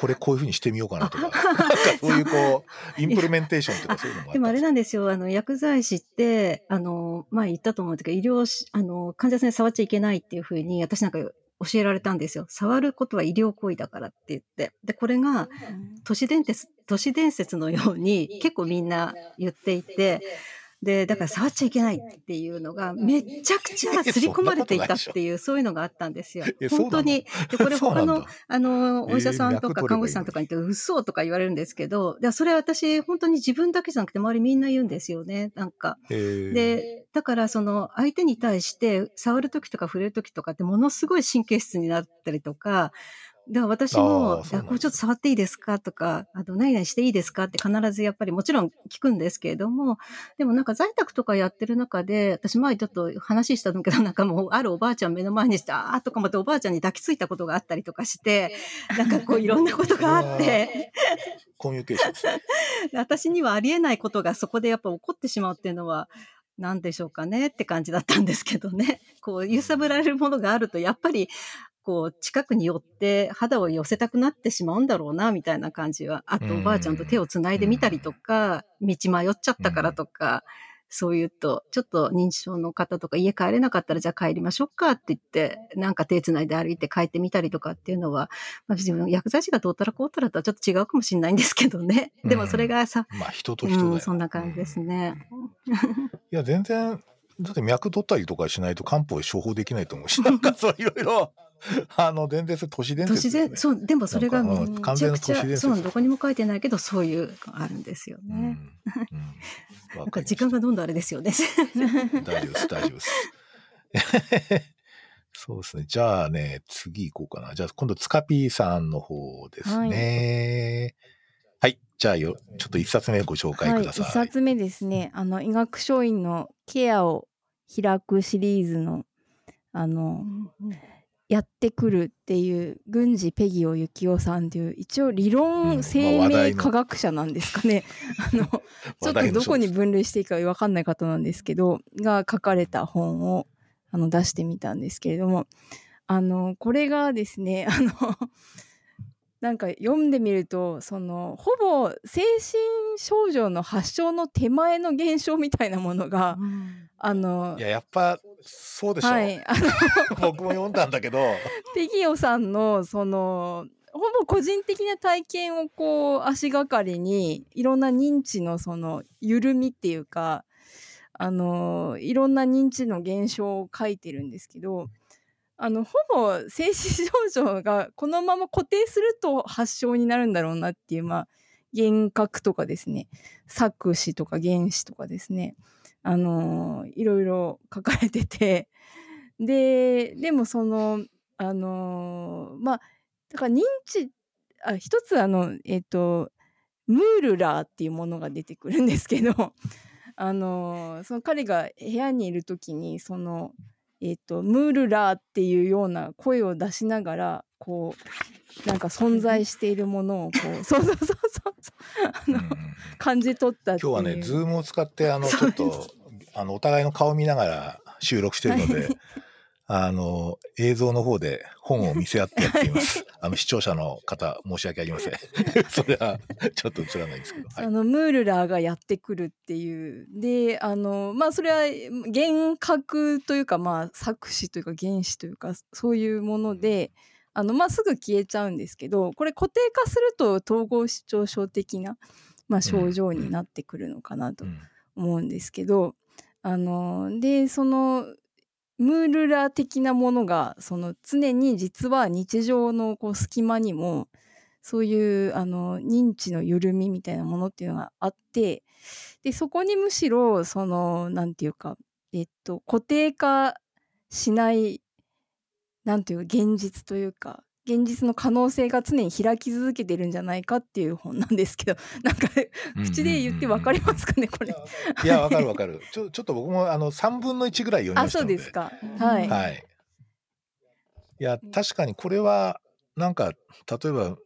Speaker 1: これこういうふうにしてみようかなとか *laughs* そういうこうインプリメンテーションとかそういうのも
Speaker 3: でもあれなんですよ。あの薬剤師ってあの前言ったと思うんですけど医療あの患者さんに触っちゃいけないっていうふうに私なんか教えられたんですよ。触ることは医療行為だからって言って。で、これが都市伝説、都市伝説のように結構みんな言っていて、で、だから触っちゃいけないっていうのが、めちゃくちゃ刷り込まれていたっていう、そういうのがあったんですよ。*laughs* 本当に。で、これ他の、あの、お医者さんとか看護師さんとかに言って、嘘とか言われるんですけど、でそれは私、本当に自分だけじゃなくて、周りみんな言うんですよね、なんか。で、だからその、相手に対して、触るときとか触れるときとかって、ものすごい神経質になったりとか、だから私も、これちょっと触っていいですかとか、あと何々していいですかって必ずやっぱりもちろん聞くんですけれども、でもなんか在宅とかやってる中で、私前ちょっと話したんだけど、なんかもうあるおばあちゃん目の前にして、あーとかまたおばあちゃんに抱きついたことがあったりとかして、なんかこういろんなことがあって、
Speaker 1: コミュニケーションですね。
Speaker 3: 私にはありえないことがそこでやっぱ起こってしまうっていうのは、何でしょうかねって感じだったんですけどね。こう揺さぶられるものがあると、やっぱりこう、近くに寄って肌を寄せたくなってしまうんだろうな、みたいな感じは。あと、おばあちゃんと手をつないでみたりとか、道迷っちゃったからとか、そう言うと、ちょっと認知症の方とか家帰れなかったらじゃあ帰りましょうかって言って、なんか手つないで歩いて帰ってみたりとかっていうのは、まあ、自分薬剤師がどうたらこうたらとはちょっと違うかもしれないんですけどね。でもそれがさ、
Speaker 1: まあ人と人だ、
Speaker 3: うん、そんな感じですね。
Speaker 1: いや、全然、だって脈取ったりとかしないと漢方処方できないと思うし、なんかそういろいろ *laughs* あの、全然それ都市伝
Speaker 3: 都
Speaker 1: 説です、ね。
Speaker 3: 市伝そう、でもそれがめ
Speaker 1: か完全
Speaker 3: ちゃくちゃ、
Speaker 1: な都市伝説。
Speaker 3: そう、どこにも書いてないけど、そういうあるんですよ
Speaker 1: うん。
Speaker 3: ね。
Speaker 1: うん。
Speaker 3: なんか時間がどんどんあれですよね。
Speaker 1: た。*laughs* 大丈夫です、大丈夫です。*laughs* そうですね。じゃあね、次行こうかな。じゃあ今度、つかぴーさんの方ですね。はい。じゃあよ、ちょっと一冊目ご紹介
Speaker 2: はい、
Speaker 1: ください。
Speaker 2: 一冊目ですね。あの医学書院のケアを開くシリーズのあのやってくるっていう郡司ペギオ幸男さんっていう一応理
Speaker 1: うん
Speaker 2: 論生命科学者なんですかね。*laughs* あのちょっとどこに分類していいか分かんない方なんですけどが書かれた本をあの出してみたんですけれどもあのこれがですねあのなんか読んでみるとそのほぼ精神症状の発症の手前の現象みたいなものがあの
Speaker 1: いや、やっぱ、そうでしょ。
Speaker 2: はい。あの *laughs*
Speaker 1: 僕も読んだんだけど、
Speaker 2: ペギオさんのそのほぼ個人的な体験をこう足がかりにいろんな認知のその緩みっていうかあのいろんな認知の現象を書いてるんですけどあのほぼ精神症状がこのまま固定すると発症になるんだろうなっていうまあ幻覚とかですね。錯視とか原子とかですね。あのいろいろ書かれてて。ででもそのあのまあだから認知あ一つあのえっ、とムールラーっていうものが出てくるんですけど。あのその彼が部屋にいる時にそのえっ、とムールラーっていうような声を出しながらこうなんか存在しているものをこうそうそうそうそうあの、
Speaker 1: うんうん
Speaker 2: 感じ取った
Speaker 1: 今日はね、ズームを使って、あの、ちょっと、あの、お互いの顔見ながら収録してるので、
Speaker 2: はい
Speaker 1: あの、映像の方で本を見せ合ってやっています。*laughs* あの、視聴者の方、申し訳ありません。*laughs* それは、ちょっと映らないんですけど。はい
Speaker 2: あ。のムールラーがやってくるっていうであのまあそれは幻覚というかまあ錯視というか原子というかそういうものであのまあすぐ消えちゃうんですけどこれ固定化すると統合失調症的な、まあ、症状になってくるのかなと
Speaker 1: うん
Speaker 2: 思うんですけど、あのでそのムールラ的なものがその常に実は日常のこう隙間にもそういうあの認知の緩みみたいなものっていうのがあってでそこにむしろその何て言うか、えっと、固定化しない何て言うか現実というか現実の可能性が常に開き続けてるんじゃないかっていう本なんですけど *laughs* なんか口で言って分かりますかねこれ。
Speaker 1: いや、わかるわかる。ちょ、ちょっと僕も、あの、3分の1ぐらい読み
Speaker 2: あ
Speaker 1: ましたので。
Speaker 2: そうですか。はい。
Speaker 1: はい。いや、確かにこれは、なんか、例えば、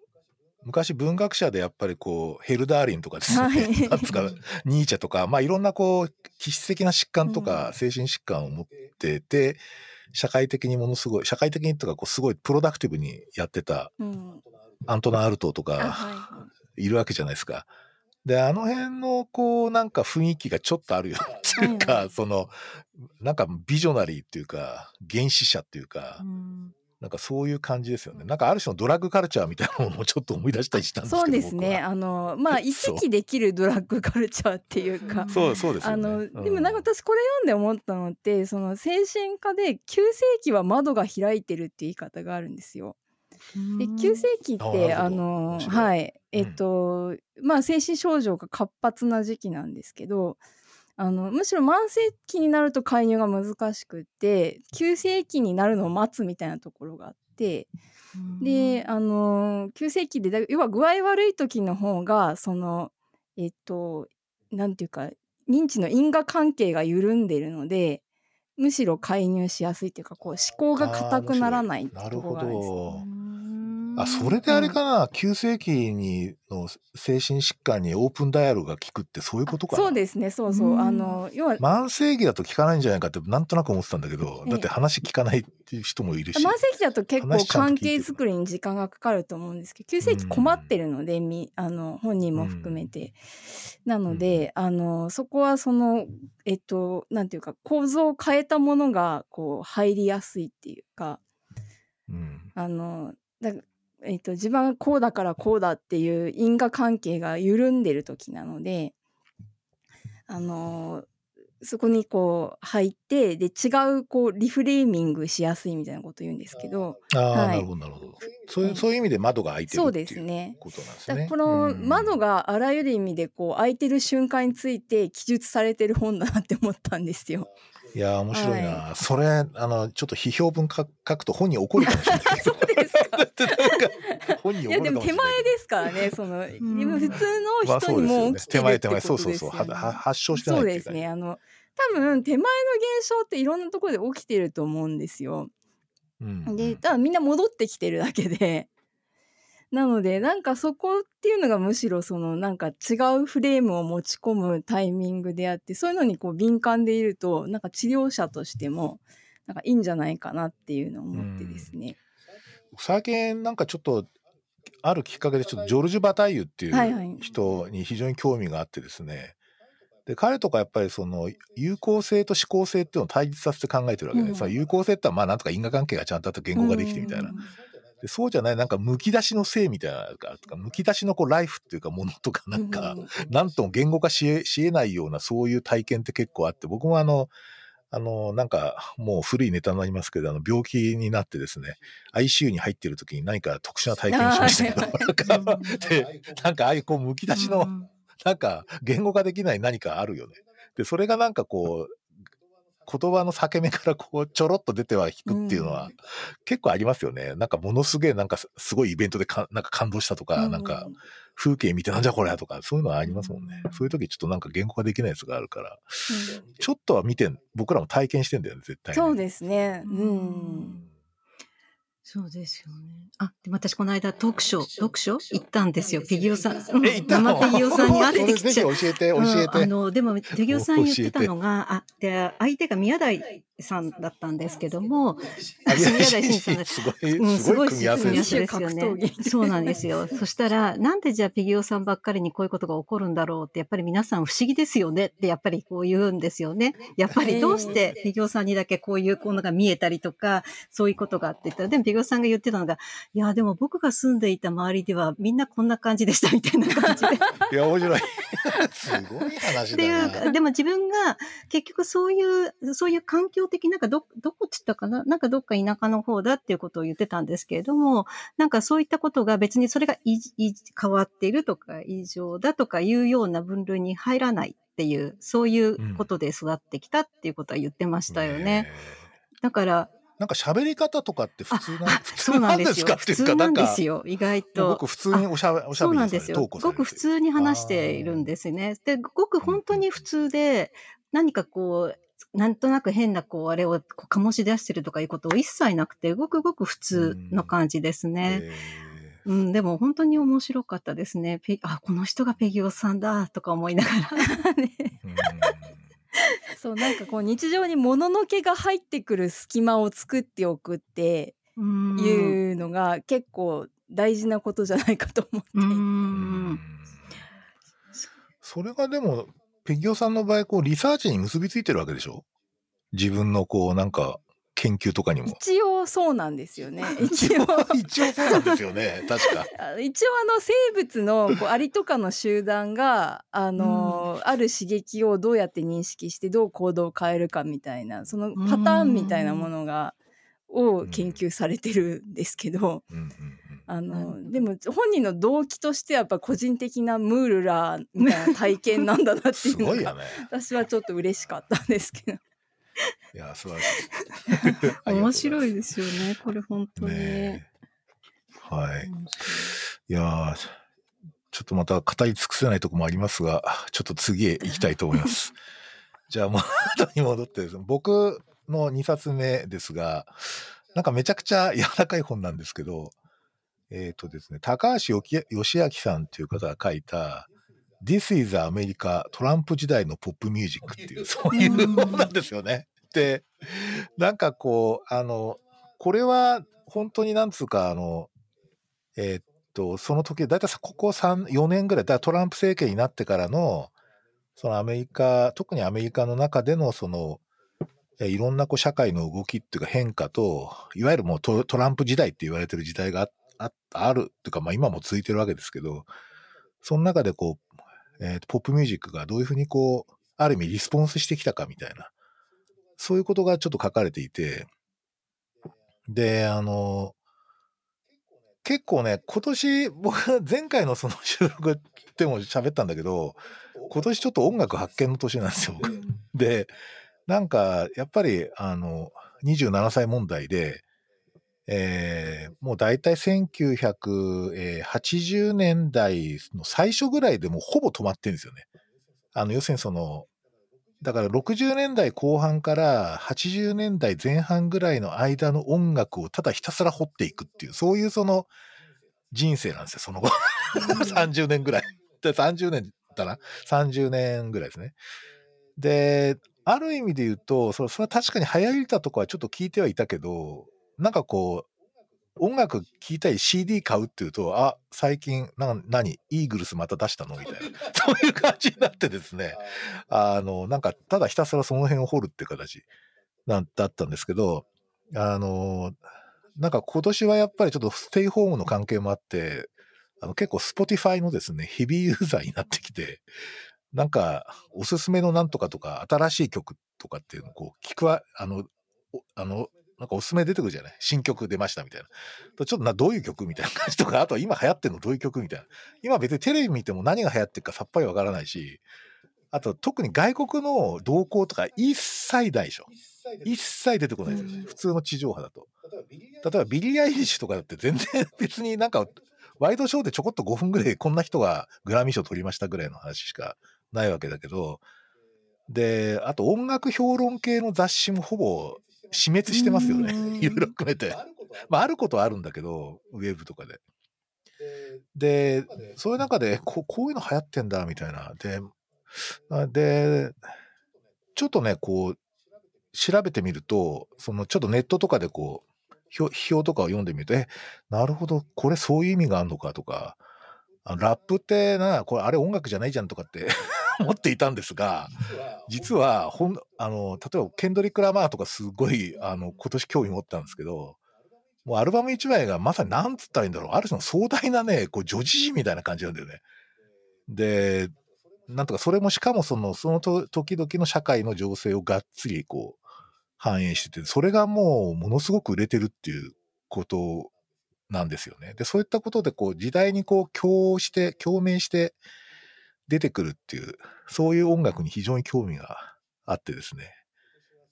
Speaker 1: 昔文学者でやっぱりこう、ヘルダーリンとかですね、
Speaker 2: はい
Speaker 1: なんつうか、ニーチェとか、まあいろんなこう、気質的な疾患とか、精神疾患を持ってて、社会的にものすごい、社会的にとか、こう、すごいプロダクティブにやってた、
Speaker 2: うん、
Speaker 1: アントナン・アルトと
Speaker 2: あ
Speaker 1: か、
Speaker 2: はい。
Speaker 1: るわけじゃないですか。で、あの辺の、こう、なんか雰囲気がちょっとあるよっていうか、
Speaker 2: はいは
Speaker 1: その、なんかビジョナリーっていうか、原始者っていうか、なんかそういう感じですよね。なんかある種のドラッグカルチャーみたいなものもちょっと思い出したりしたんですけど。
Speaker 2: そうですね。あのまあ *laughs* 行き来できるドラッグカルチャーっていうか。*laughs*
Speaker 1: そうそうですよね。
Speaker 2: あの
Speaker 1: うん
Speaker 2: でもなんか私これ読んで思ったのってその精神科で急性期は窓が開いてるって言い方があるんですよ。で急性期っ
Speaker 1: あ
Speaker 2: てあのはいえっと、まあ精神症状が活発な時期なんですけどあのむしろ慢性期になると介入が難しくって急性期になるのを待つみたいなところがあってであの急性期でだ要は具合悪い時の方がそのえっとなんていうか認知の因果関係が緩んでいるのでむしろ介入しやすいっていうかこう思考が硬くならないってところがあるんですよ
Speaker 1: ど。あ、それであれかな、急性期にの精神疾患にオープンダイヤルが効くってそういうことかな。
Speaker 2: そうですね。そうそう。うん。あの要は
Speaker 1: 慢性期だと効かないんじゃないかってなんとなく思ってたんだけど、
Speaker 2: ええ。
Speaker 1: だって話聞かないっていう人もいるし。
Speaker 2: 慢性期だと結構関係作りに時間がかかると思うんですけど急性期困ってるので、みあの本人も含めて、なので、あのそこはそのえっとなんていうか構造を変えたものがこう入りやすいっていうか。
Speaker 1: うん。
Speaker 2: あのだえっと自分はこうだからこうだっていう因果関係が緩んでる時なのであのそこにこう入ってで違うこうリフレーミングしやすいみたいなこと言うんですけど
Speaker 1: ああ、
Speaker 2: はい。
Speaker 1: なるほどなるほど。そういうそういう意味で窓が開いてる
Speaker 2: そう
Speaker 1: っていう
Speaker 2: ですね
Speaker 1: ことなんですね。
Speaker 2: この
Speaker 1: うん。
Speaker 2: 窓があらゆる意味でこう開いてる瞬間について記述されてる本だなって思ったんですよ。
Speaker 1: いやー面白いな、
Speaker 2: は
Speaker 1: それあのちょっと批評文書書くと本に怒るかもしれない。*laughs*
Speaker 2: そうですか。*laughs*
Speaker 1: だってなんか本に怒
Speaker 2: いやで
Speaker 1: もしれない
Speaker 2: も手前ですからねその
Speaker 3: ん。
Speaker 2: 今普通
Speaker 1: まあ
Speaker 2: の人にも起きてるってこと
Speaker 1: 手前手前そうそうそう。発症してない
Speaker 2: そうで
Speaker 1: っていうか
Speaker 2: すね。あの多分手前の現象っていろんなところで起きてると思うんですよ。
Speaker 1: うん。
Speaker 2: で多分みんな戻ってきてるだけで。なのでなんかそこっていうのがむしろそのなんか違うフレームを持ち込むタイミングであってそういうのにこう敏感でいるとなんか治療者としてもなんかいいんじゃないかなっていうのを思ってですね。
Speaker 1: 最近なんかちょっとあるきっかけでちょっとジョルジュ・バタイユって
Speaker 2: はい
Speaker 1: う人に非常に興味があってですね。で彼とかやっぱりその有効性と思考性っていうのを対立させて考えてるわけで、
Speaker 2: うん。
Speaker 1: その有効性ってのはまあなんとか因果関係がちゃんとあって言語ができてみたいな、
Speaker 2: うん。
Speaker 1: でそうじゃないなんかむき出しの性みたいなのがとかむき出しのこうライフっていうかものとかなんか、
Speaker 2: うん。
Speaker 1: なんとも言語化しえしえないようなそういう体験って結構あって僕もあのあのなんかもう古いネタになりますけどあの病気になってですね ICU に入ってる時に何か特殊な体験しましたけどなんか *laughs* でなんかああいうこうむき出しの、
Speaker 3: うん
Speaker 1: なんか言語化できない何かあるよね。でそれがなんかこう言葉の裂け目からこうちょろっと出ては引くっていうのは、
Speaker 2: うん。
Speaker 1: 結構ありますよね。なんかものすげえなんかすすごいイベントでかなんか感動したとか、なんか風景見てなんじゃこれとかそういうのはありますもんね。そういう時ちょっとなんか言語化できないやつがあるから
Speaker 2: うん
Speaker 1: ちょっとは見てん僕らも体験してんだよね絶対に
Speaker 2: そうですね。う
Speaker 3: うん
Speaker 2: ん。
Speaker 3: そうですよね。あ、でも私この間読書、読書行ったんですよ。ペギオさん。うん
Speaker 1: え行ったの？
Speaker 3: 生ペギオさんに会ってきちゃう。
Speaker 1: ぜひ教えて教え
Speaker 3: うんあ
Speaker 1: て。
Speaker 3: の、でも、ペギオさん言ってたのが、あ、で、相手が宮台さんだったんですけども、
Speaker 1: あ
Speaker 3: 宮台真司さんだ
Speaker 1: すごい、
Speaker 3: うん、
Speaker 1: すごい組み合わせです
Speaker 3: よね。
Speaker 2: 技
Speaker 3: そうなんですよ。*laughs* そしたら、なんでじゃあペギオさんばっかりにこういうことが起こるんだろうって、やっぱり皆さん不思議ですよねって、やっぱりこう言うんですよね。やっぱりどうしてペギオさんにだけこういうものが見えたりとか、そういうことがあって言ったら、でもペギオさんが言ってたのが、いや、でも僕が住んでいた周りではみんなこんな感じでしたみたいな感じで。*laughs*
Speaker 1: いや面白い。*laughs* すごい話
Speaker 3: って
Speaker 1: だな。
Speaker 3: いう、でも自分が結局そういう、そういう環境的、なんかど、どこっつったかな？なんかどっか田舎の方だっていうことを言ってたんですけれども、なんかそういったことが別にそれがいい変わっているとか異常だとかいうような分類に入らないっていう、そういうことで育ってきたっていうことは言ってましたよね。
Speaker 1: え
Speaker 3: だから、
Speaker 1: なんか喋り方とかって普通な
Speaker 3: あ
Speaker 1: 普
Speaker 3: そうなんですよ。
Speaker 1: かっていうか
Speaker 3: 普通なん
Speaker 1: か
Speaker 3: ですよ、意外と。
Speaker 1: 僕普通におしゃべおしゃべりされ
Speaker 3: そうなんですよ。ごく普通に話しているんですね。で、ごく本当に普通で、何かこう、なんとなく変な、こう、あれをこう醸し出してるとかいうことを一切なくて、ごくごく普通の感じですね。
Speaker 1: え
Speaker 3: うん、でも本当に面白かったですね。ペあ、この人がペギオさんだ、とか思いながら。*laughs*
Speaker 2: ね
Speaker 1: ーうん
Speaker 2: そうなんかこう日常に物のけが入ってくる隙間を作っておくって
Speaker 3: うん。
Speaker 2: いうのが結構大事なことじゃないかと思っていて、
Speaker 3: う。
Speaker 1: うんんそれがでもペギオさんの場合こうリサーチに結びついてるわけでしょ？自分のこうなんか研究とかにも。
Speaker 2: 一応そうなんですよね。一 *laughs*
Speaker 1: 一応。
Speaker 2: 応
Speaker 1: 一応そうなんですよね。確か。
Speaker 2: あ一応あの生物のこうアリとかの集団があの、ある刺激をどうやって認識してどう行動を変えるかみたいなそのパターンみたいなものがを研究されてるんですけど、
Speaker 1: うんうんうん
Speaker 2: あのでも本人の動機としてはやっぱ個人的なムールラーみたいな体験なんだなってい
Speaker 1: す
Speaker 2: うのが
Speaker 1: ごいよね。
Speaker 2: 私はちょっと嬉しかったんですけど。
Speaker 1: いや素晴らしい。*laughs*
Speaker 3: 面白い
Speaker 1: で
Speaker 3: ですよね、これ本当に。
Speaker 1: ねえはい。
Speaker 3: い
Speaker 1: いやーちょっとまた語り尽くせないとこもありますが、ちょっと次へ行きたいと思います。*laughs* じゃあ、元に戻ってですね、僕の2冊目ですが、なんかめちゃくちゃ柔らかい本なんですけど、えっ、とですね、高橋義義明さんという方が書いた、This is America トランプ時代のポップミュージックっていう、そういう本なんですよね。で、なんかこう、あの、これは本当になんつうか、あの、えーっと、その時、だいたいここ3、4年ぐらい、だトランプ政権になってからの、そのアメリカ、特にアメリカの中での、その、えいろんなこう社会の動きっていうか変化と、いわゆるもうトトランプ時代って言われてる時代があああるっていうか、まあ今も続いてるわけですけど、その中でこう、えーとポップミュージックがどういうふうにこう、ある意味リスポンスしてきたかみたいな、そういうことがちょっと書かれていて、で、あの、結構ね、今年、僕は前回のその収録でも喋ったんだけど、今年ちょっと音楽発見の年なんですよ、僕。で、なんか、やっぱり、あの、27歳問題で、えー、もう大体1980年代の最初ぐらいでもうほぼ止まってるんですよね。あの、要するにその、だから60年代後半から80年代前半ぐらいの間の音楽をただひたすら掘っていくっていう、そういうその人生なんですよ、その後。*laughs* 30年ぐらい。で、30年だな ?30 年ぐらいですね。で、ある意味で言うと、それそれは確かに流行りたとこはちょっと聞いてはいたけど、なんかこう、音楽聴いたい CD 買うっていうと、あ、最近、な、何イーグルスまた出したの？みたいな。*laughs* *laughs* そういう感じになってですね。あの、なんか、ただひたすらその辺を掘るっていう形なんだったんですけど、あの、なんか今年はやっぱりちょっとステイホームの関係もあって、あの結構 Spotify のですね、ヘビーユーザーになってきて、なんか、おすすめのなんとかとか、新しい曲とかっていうのをこう聞くわ、あの、あの、なんかおすすめ出てくるじゃない？新曲出ましたみたいな。ちょっとな、どういう曲みたいな感じとか、あとは今流行ってるのどういう曲みたいな。今別にテレビ見ても何が流行ってるかさっぱりわからないし、あと特に外国の動向とか一切ないでしょ。一切出てこないですよね。普通の地上波だと。例えばビリー・アイリッシュとかだって全然別になんかワイドショーでちょこっと5分ぐらいこんな人がグラミー賞取りましたぐらいの話しかないわけだけど、で、あと音楽評論系の雑誌もほぼ死滅してますよね。いろいろ含めて。まあ、あることはあるんだけど、ウェブとかで。で、そういう中でこ、こういうの流行ってんだ、みたいな。で、で、ちょっとね、こう、調べてみると、そのちょっとネットとかでこう、批評とかを読んでみると、え、なるほど、これそういう意味があるのかとか、あラップってな、これあれ音楽じゃないじゃんとかって *laughs* 思っていたんですが、実は、ほん、あの、例えば、ケンドリック・ラマーとかすごい、あの、今年興味持ったんですけど、もうアルバム1枚がまさに何つったらいいんだろう。ある種の壮大なね、こう、女児誌みたいな感じなんだよね。で、なんとか、それもしかもその、その時々の社会の情勢をがっつり、こう、反映してて、それがもう、ものすごく売れてるっていうことなんですよね。で、そういったことで、こう、時代にこう、共して、共鳴して、出てくるっていう、そういう音楽に非常に興味があってですね。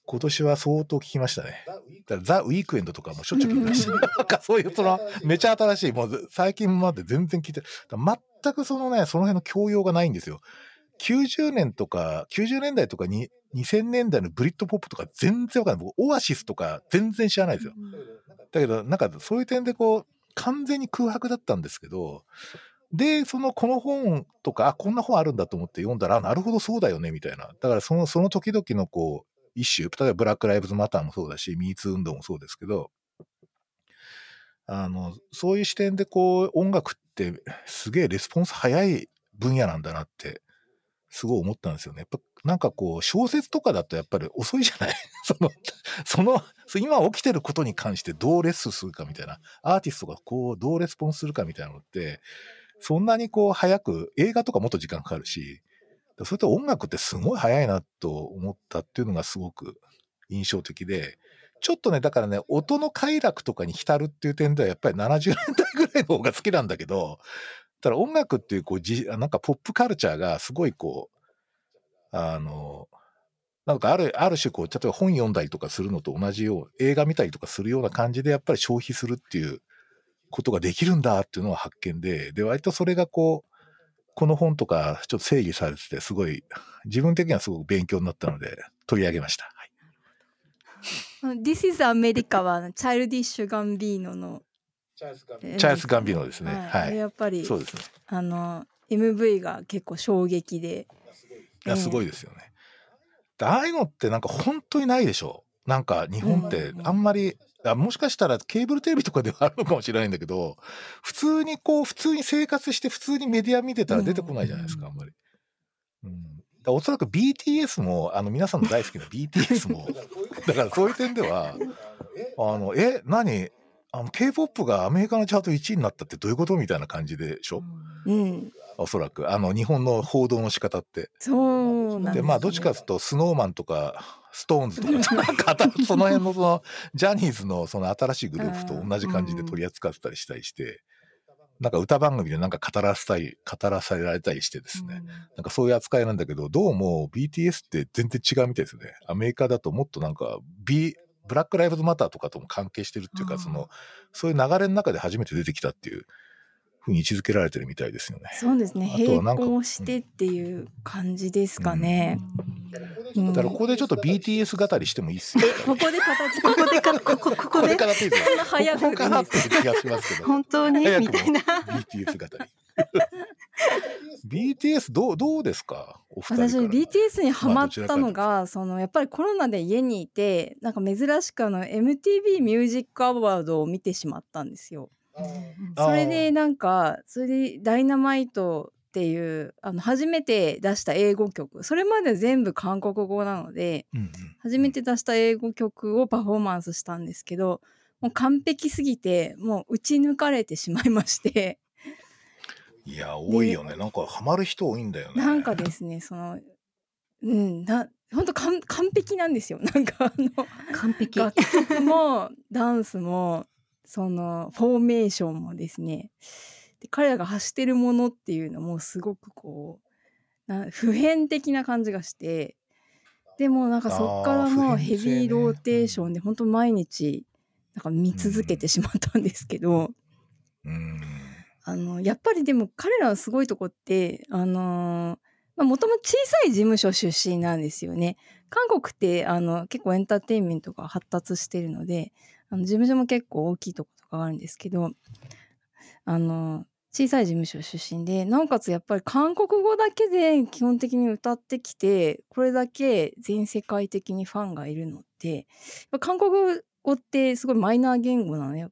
Speaker 1: 今年は相当聞きましたね。だからザ・ウィークエンドとかもしょっちゅう聞きました。*laughs* なんかそういうその、めちゃ新しい、もう最近まで全然聞いて、全くそのね、その辺の教養がないんですよ。90年とか、90年代とかに、2000年代のブリッドポップとか全然わかんない。僕、オアシスとか全然知らないですよ。だけど、なんかそういう点でこう、完全に空白だったんですけど、で、その、この本とか、あ、こんな本あるんだと思って読んだら、なるほどそうだよね、みたいな。だから、その、その時々のこう、一種、例えばブラック・ライブズ・マターもそうだし、ミーツ運動もそうですけど、あの、そういう視点でこう、音楽ってすげえレスポンス早い分野なんだなって、すごい思ったんですよね。やっぱ、なんかこう、小説とかだとやっぱり遅いじゃない？*laughs* その、その、今起きてることに関してどうレッスンするかみたいな、アーティストがこう、どうレスポンスするかみたいなのって、そんなにこう早く、映画とかもっと時間かかるし、それと音楽ってすごい早いなと思ったっていうのがすごく印象的で、ちょっとね、だからね、音の快楽とかに浸るっていう点ではやっぱり70年代ぐらいの方が好きなんだけど、ただ音楽っていうこうじ、なんかポップカルチャーがすごいこう、あの、なんかある、ある種こう、例えば本読んだりとかするのと同じよう、映画見たりとかするような感じでやっぱり消費するっていうことができるんだっていうのは発見で、で、割とそれがこう、この本とかちょっと整理されてて、すごい、自分的にはすごく勉強になったので、取り上げました。
Speaker 2: はい、*laughs* This is America は、チャイルディッシュ・ガンビーノの、
Speaker 1: チャイルス・ガンビーノですね。はい。はい、
Speaker 2: やっぱり、
Speaker 1: そうですね。
Speaker 2: あの、MV が結構衝撃で。
Speaker 1: いや、すごいですよね。ああいうのってなんか本当にないでしょなんか日本ってあんまりあもしかしたらケーブルテレビとかではあるのかもしれないんだけど、普通にこう、普通に生活して普通にメディア見てたら出てこないじゃないですか、あんまり。うん。だおそらく BTS も、あの皆さんの大好きな BTS も、*laughs* だからそういう点では、あの、え、何？あの K-POP がアメリカのチャート1位になったってどういうこと？みたいな感じでしょ、
Speaker 2: うん、
Speaker 1: おそらく。あの日本の報道の仕方って。
Speaker 2: そうなんです、ね、
Speaker 1: でまあどっちかというとスノーマンとかストーンズとか *laughs* なんかその辺のそのジャニーズのその新しいグループと同じ感じで取り扱ってたりしたりして、なんか歌番組でなんか語らせたい、語らされたりしてですね、うん、なんかそういう扱いなんだけど、どうも BTS って全然違うみたいですね。アメリカだともっとなんか B、ブラック・ライブズ・マターとかとも関係してるっていうか、その、そういう流れの中で初めて出てきたっていうふうに位置づけられてるみたいですよね。
Speaker 2: そうですね。並行してっていう感じですかね。
Speaker 1: うん、だからここでちょっと BTS 語りしてもいいっすよ。
Speaker 2: ここで形、*laughs*
Speaker 3: ここでか、ここ、ここで。
Speaker 1: ここでいいです
Speaker 2: 早く
Speaker 1: かなって気がしますけど。
Speaker 3: 本当に？みたいな。
Speaker 1: BTS 語り。BTS どうどうですか？
Speaker 2: 私 BTS にハマったのが、まあ、そのやっぱりコロナで家にいてなんか珍しくあの MTV ミュージックアワードを見てしまったんですよ。それでなんかそれで「ダイナマイト」っていうあの初めて出した英語曲。それまで全部韓国語なので、うんうん、初めて出した英語曲をパフォーマンスしたんですけどもう完璧すぎてもう打ち抜かれてしまいまして。*laughs*
Speaker 1: いや多いよね。なんかハマる人多いんだよね。
Speaker 2: なんかですねそのうんな本当完璧なんですよ。*laughs* なんかあの
Speaker 3: 完璧。
Speaker 2: 楽曲もダンスもそのフォーメーションもですねで彼らが発してるものっていうのもすごくこうな普遍的な感じがしてでもなんかそっからもうヘビーローテーションで本当毎日なんか見続けてしまったんですけど、
Speaker 1: うん、
Speaker 2: あのやっぱりでも彼らのすごいとこってあのもともと小さい事務所出身なんですよね。韓国ってあの結構エンターテインメントが発達してるのであの事務所も結構大きいとことかがあるんですけどあの小さい事務所出身でなおかつやっぱり韓国語だけで基本的に歌ってきてこれだけ全世界的にファンがいるのって韓国語ってすごいマイナー言語なので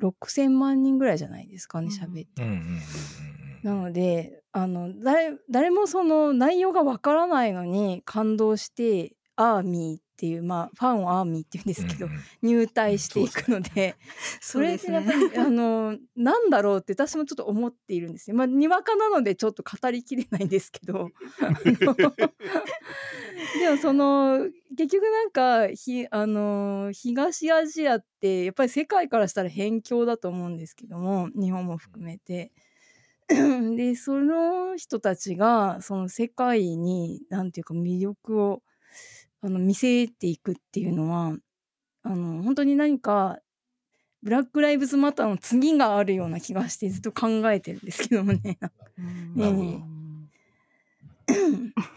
Speaker 2: 6,000万人ぐらいじゃないですかね喋って。なのであの誰誰もその内容がわからないのに感動して「アーミー」っていう、まあ、ファンをアーミーって言うんですけど、うんうん、入隊していくので、それってやっぱり、ね、*laughs* あのなんだろうって私もちょっと思っているんですよ。まあにわかなのでちょっと語りきれないんですけど *laughs* でもその結局なんかひあの東アジアってやっぱり世界からしたら辺境だと思うんですけども日本も含めて。でその人たちがその世界に何て言うか魅力をあの見せていくっていうのはあの本当に何かブラック・ライブズ・マターの次があるような気がしてずっと考えてるんですけどもね。ね *coughs*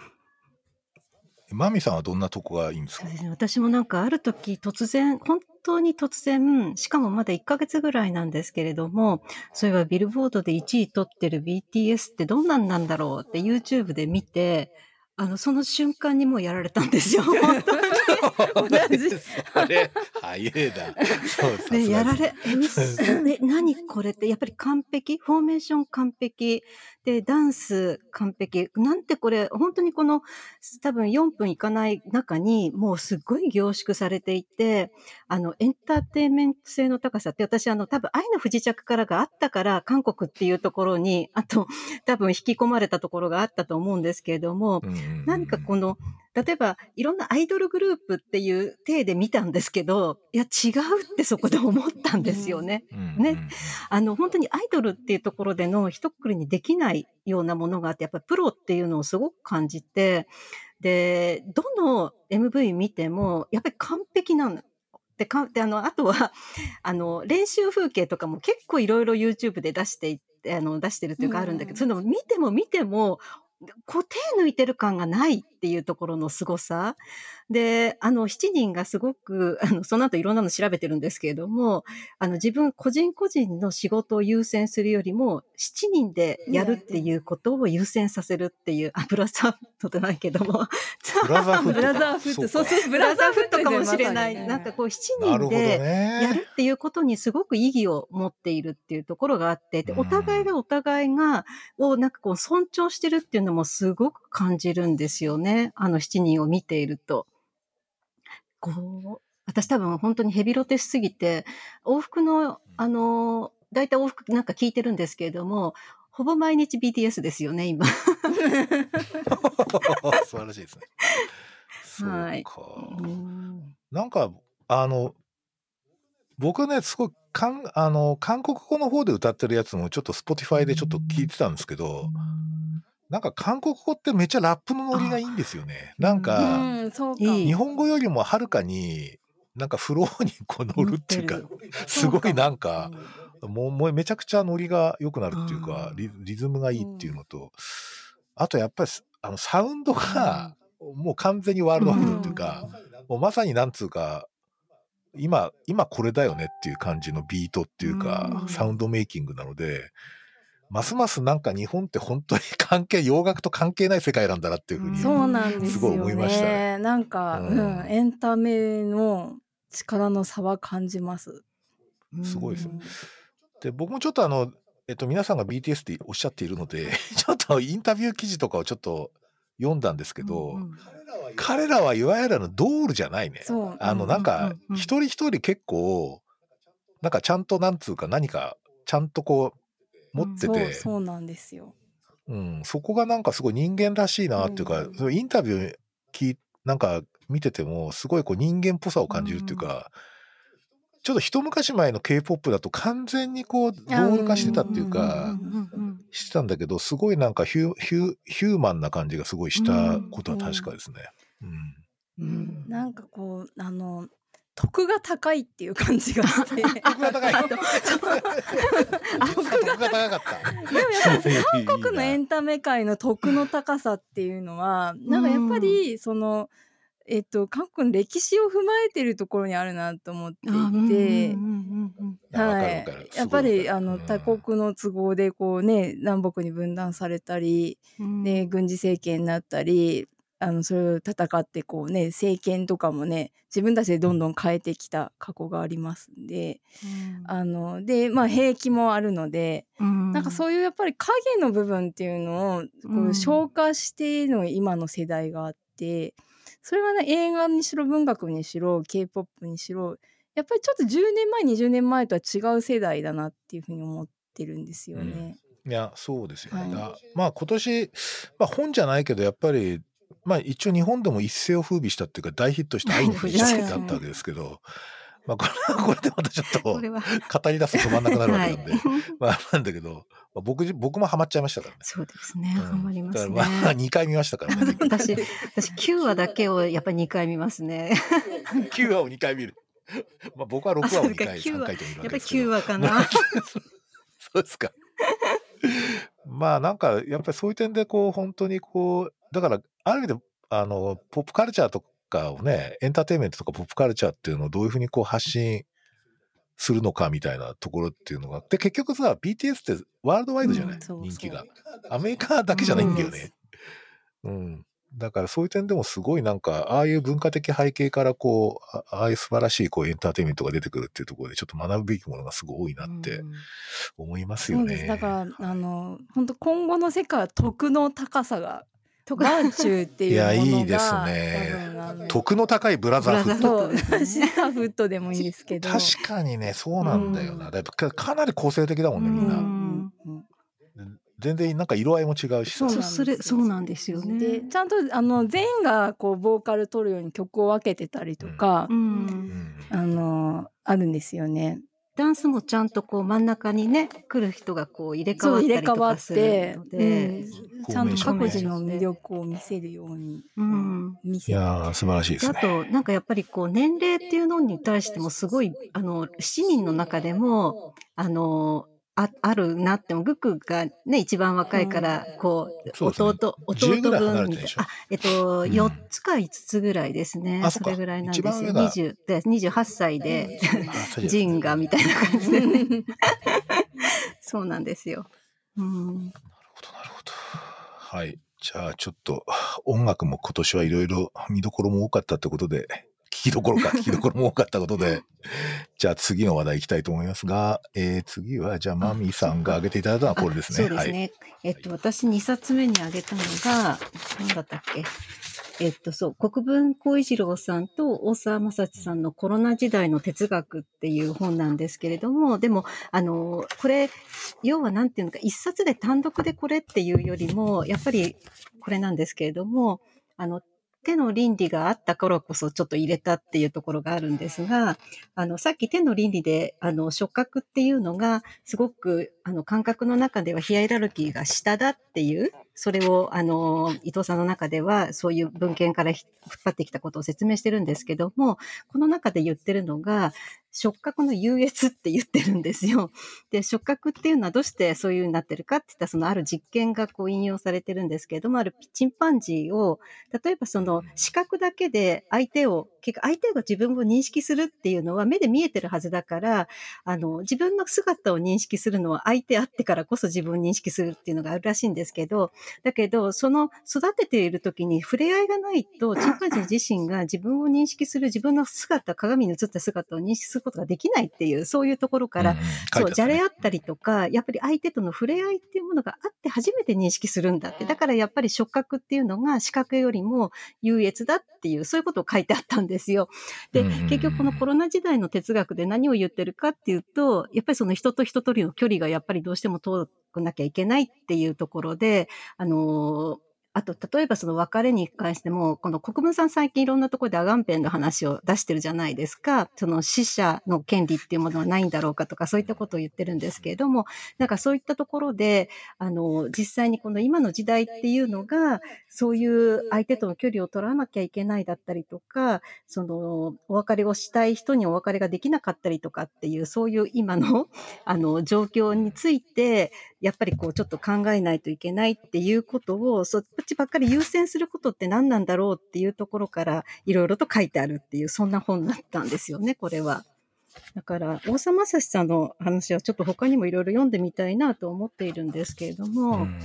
Speaker 1: マミさんはどんなとこがいいんですか？
Speaker 3: 私もなんかある時突然、本当に突然、しかもまだ1ヶ月ぐらいなんですけれども、そういえばビルボードで1位取ってる BTS ってどんなんなんだろうって YouTube で見て、あの、その瞬間にもうやられたんですよ。*laughs* 本当に。同じ。
Speaker 1: それ、早いだ。
Speaker 3: そうで、やられ、え、*laughs* 何これって、やっぱり完璧？フォーメーション完璧？で、ダンス完璧？なんてこれ、本当にこの、多分4分いかない中に、もうすっごい凝縮されていて、あの、エンターテインメント性の高さって、私、あの、多分愛の不時着からがあったから、韓国っていうところに、あと、多分引き込まれたところがあったと思うんですけれども、何かこの、例えば、いろんなアイドルグループっていう体で見たんですけど、いや、違うってそこで思ったんですよね。ね。あの、本当にアイドルっていうところでの一括りにできないようなものがあって、やっぱりプロっていうのをすごく感じて、で、どの MV 見ても、やっぱり完璧なの。で、かであの、あとは、*laughs* あの、練習風景とかも結構いろいろ YouTube で出していって、あの、出してるっていうかあるんだけど、うん、その見ても見ても、こう手抜いてる感がないっていうところの凄さ。で、あの、7人がすごく、あの、その後いろんなの調べてるんですけれども、あの、自分個人個人の仕事を優先するよりも、7人でやるっていうことを優先させるっていう、あ、ブラザーフットじゃないけども。
Speaker 1: ブラザーフット。
Speaker 2: ブラザーフット。そう
Speaker 3: そう、ブラザーフットかもしれない。ね、なんかこう、7人でやるっていうことにすごく意義を持っているっていうところがあって、でお互いがお互いが、をなんかこう、尊重してるっていうのもすごく感じるんですよね。あの7人を見ていると。こう、私多分本当にヘビロテしすぎて、往復の、あの、大体往復なんか聞いてるんですけれども、ほぼ毎日 BTS ですよね、今。*laughs* 素
Speaker 1: 晴らしいですね。
Speaker 3: はい。
Speaker 1: なんか、あの、僕ね、すごい、かんあの韓国語の方で歌ってるやつもちょっと Spotify でちょっと聞いてたんですけど、なんか韓国語ってめっちゃラップのノリがいいんですよね。なんか、日本語よりもはるかになんかフローにこう乗るっていうか、すごいなんか、もうもうめちゃくちゃノリが良くなるっていうかリ、リズムがいいっていうのと、あとやっぱりあのサウンドがもう完全にワールドワイドっていうか、もうまさになんつうか、今、今これだよねっていう感じのビートっていうか、サウンドメイキングなので、ますますなんか日本って本当に関係、洋楽と関係ない世界なんだなっていうふうに、そうなんですごい思いましたね。
Speaker 2: なんか、うん、うん、エンタメの力の差は感じます。
Speaker 1: すごいですよ。で、僕もちょっとあの、えっと、皆さんが BTS っておっしゃっているので、*laughs* ちょっとインタビュー記事とかをちょっと読んだんですけど、うんうん、彼らはいわゆるのドールじゃないね。あの、なんか、一人一人結構、なんかちゃんとなんつうか何か、ちゃんとこう、持ってて、うん、
Speaker 2: そうなんですよ。
Speaker 1: うん、そこがなんかすごい人間らしいなっていうか、インタビュー聞なんか見てても、すごいこう人間っぽさを感じるっていうか、ちょっと一昔前の K-POP だと完全にこう、ドール化してたっていうか、してたんだけど、すごいなんかヒュヒュヒューマンな感じがすごいしたことは確かですね。
Speaker 2: うん。なんかこう、あの、得が高いっていう感じがして。*laughs*
Speaker 1: 得が高い。*laughs* 得が高かった。
Speaker 2: でもやっぱり韓国のエンタメ界の得の高さっていうのは、なんかやっぱりその、えっと、韓国の歴史を踏まえてるところにあるなと思っていて、はい。やっぱり、あの、他国の都合で、こうね、南北に分断されたり、で、軍事政権になったり、あの、それを戦って、こうね、政権とかもね、自分たちでどんどん変えてきた過去がありますんで、あの、で、まあ、兵器もあるので、なんかそういうやっぱり影の部分っていうのを、こう消化しての今の世代があって、それはね、映画にしろ文学にしろ、K-POP にしろ、やっぱりちょっと10年前、20年前とは違う世代だなっていうふうに思ってるんですよね。
Speaker 1: うん、いや、そうですよね。はい、まあ今年、まあ本じゃないけど、やっぱり、まあ一応日本でも一世を風靡したっていうか大ヒットした愛の不時着ってあったわけですけど、まあこれは *laughs* これでまたちょっと語り出すと止まんなくなるわけなんで、はい、*laughs* まあなんだけど、まあ、僕僕もハマっちゃいましたからね。
Speaker 3: そうですね。ハ、うん、マりますね。
Speaker 1: まあ2回見ましたからね。
Speaker 3: 私、私9話だけをやっぱり2回見ますね。*laughs*
Speaker 1: 9話を2回見る。まあ僕は6話を2回、3回と見るわけですけ
Speaker 3: ど。やっぱり9話かな。
Speaker 1: そうですか。まあなんかやっぱりそういう点でこう本当にこうだからある意味であのポップカルチャーとかをねエンターテインメントとかポップカルチャーっていうのをどういうふうにこう発信するのかみたいなところっていうのが。で、結局さ、BTS ってワールドワイドじゃない、うん、人気が。アメリカだけじゃないんだよね。うん、うん。だからそういう点でもすごいなんか、ああいう文化的背景からこう、ああいう素晴らしいこうエンターテインメントが出てくるっていうところで、ちょっと学ぶべきものがすごい多いなって思いますよね。うん、
Speaker 2: だから、あの、本当今後の世界は徳の高さがバーチューっていうものがいやいいです
Speaker 1: ね。徳の高いブラザーフッ
Speaker 2: ト。シスターフットでもいいですけど。
Speaker 1: 確かにねそうなんだよな、だかかなり個性的だもんねみんな、うん。全然なんか色合いも違うし
Speaker 3: そうそれそうなんですよね。
Speaker 2: でちゃんとあの全員がこうボーカル取るように曲を分けてたりとか、うん、あのあるんですよね
Speaker 3: ダンスもちゃんとこう真ん中にね来る人がこう入れ替わったりとかするので、
Speaker 2: うん、ちゃんと各自の魅力を見せるように、うん、見せ
Speaker 1: いや素晴らしいですね。
Speaker 3: あとなんかやっぱりこう年齢っていうのに対してもすごいあの7人の中でもあのああるなっても、グックがね、一番若いから、こう、弟、弟分みたいな。あ、えっと、4つか5つぐらいですね。それぐらいなんですよ。20で28歳で、*laughs* ジンガみたいな感じでね。*laughs* そうなんですよ。
Speaker 1: うん。なるほど、なるほど。はい。じゃあ、ちょっと、音楽も今年はいろいろ見どころも多かったってことで、聞きどころか、聞きどころも多かったことで、じゃあ次の話題いきたいと思いますが、えー、次は、じゃあマミーさんが挙げていただいたのはこれですね。
Speaker 3: そうですね。はい、えっと、私2冊目に挙げたのが、何だったっけ？えっと、そう、国分光一郎さんと大沢正知さんのコロナ時代の哲学っていう本なんですけれども、でも、あの、これ、要はなんていうのか、一冊で単独でこれっていうよりも、やっぱりこれなんですけれども、あの、手の倫理があったからこそちょっと入れたっていうところがあるんですが、あの、さっき手の倫理で、あの、触覚っていうのが、すごく、あの、感覚の中ではヒアイラルキーが下だっていう、それを、あの、伊藤さんの中では、そういう文献から引っ張ってきたことを説明してるんですけども、この中で言ってるのが、触覚の優越って言ってるんですよ。*laughs* で、触覚っていうのはどうしてそういう風になってるかって言ったら、そのある実験がこう引用されてるんですけれども、あるチンパンジーを、例えばその視覚だけで相手を、結局相手が自分を認識するっていうのは目で見えてるはずだから、あの、自分の姿を認識するのは相手あってからこそ自分を認識するっていうのがあるらしいんですけど、だけど、その育てている時に触れ合いがないと、チンパンジー自身が自分を認識する自分の姿、鏡に映った姿を認識することができないっていう、そういうところから、うんそう、じゃれ合ったりとか、やっぱり相手との触れ合いっていうものがあって初めて認識するんだって。だからやっぱり触覚っていうのが視覚よりも優越だっていう、そういうことを書いてあったんですよ。で、結局このコロナ時代の哲学で何を言ってるかっていうと、やっぱりその人と人との距離がやっぱりどうしても遠くなきゃいけないっていうところで、あのあと、例えばその別れに関しても、この国分さん最近いろんなところでアガンペンの話を出してるじゃないですか。その死者の権利っていうものはないんだろうかとか、そういったことを言ってるんですけれども、なんかそういったところで、あの、実際にこの今の時代っていうのが、そういう相手との距離を取らなきゃいけないだったりとか、その、お別れをしたい人にお別れができなかったりとかっていう、そういう今の、あの、状況について、やっぱりこうちょっと考えないといけないっていうことを、そっちばっかり優先することって何なんだろうっていうところからいろいろと書いてあるっていう、そんな本だったんですよね、*laughs* これは。だから、大沢正史さんの話はちょっと他にもいろいろ読んでみたいなと思っているんですけれども。うん、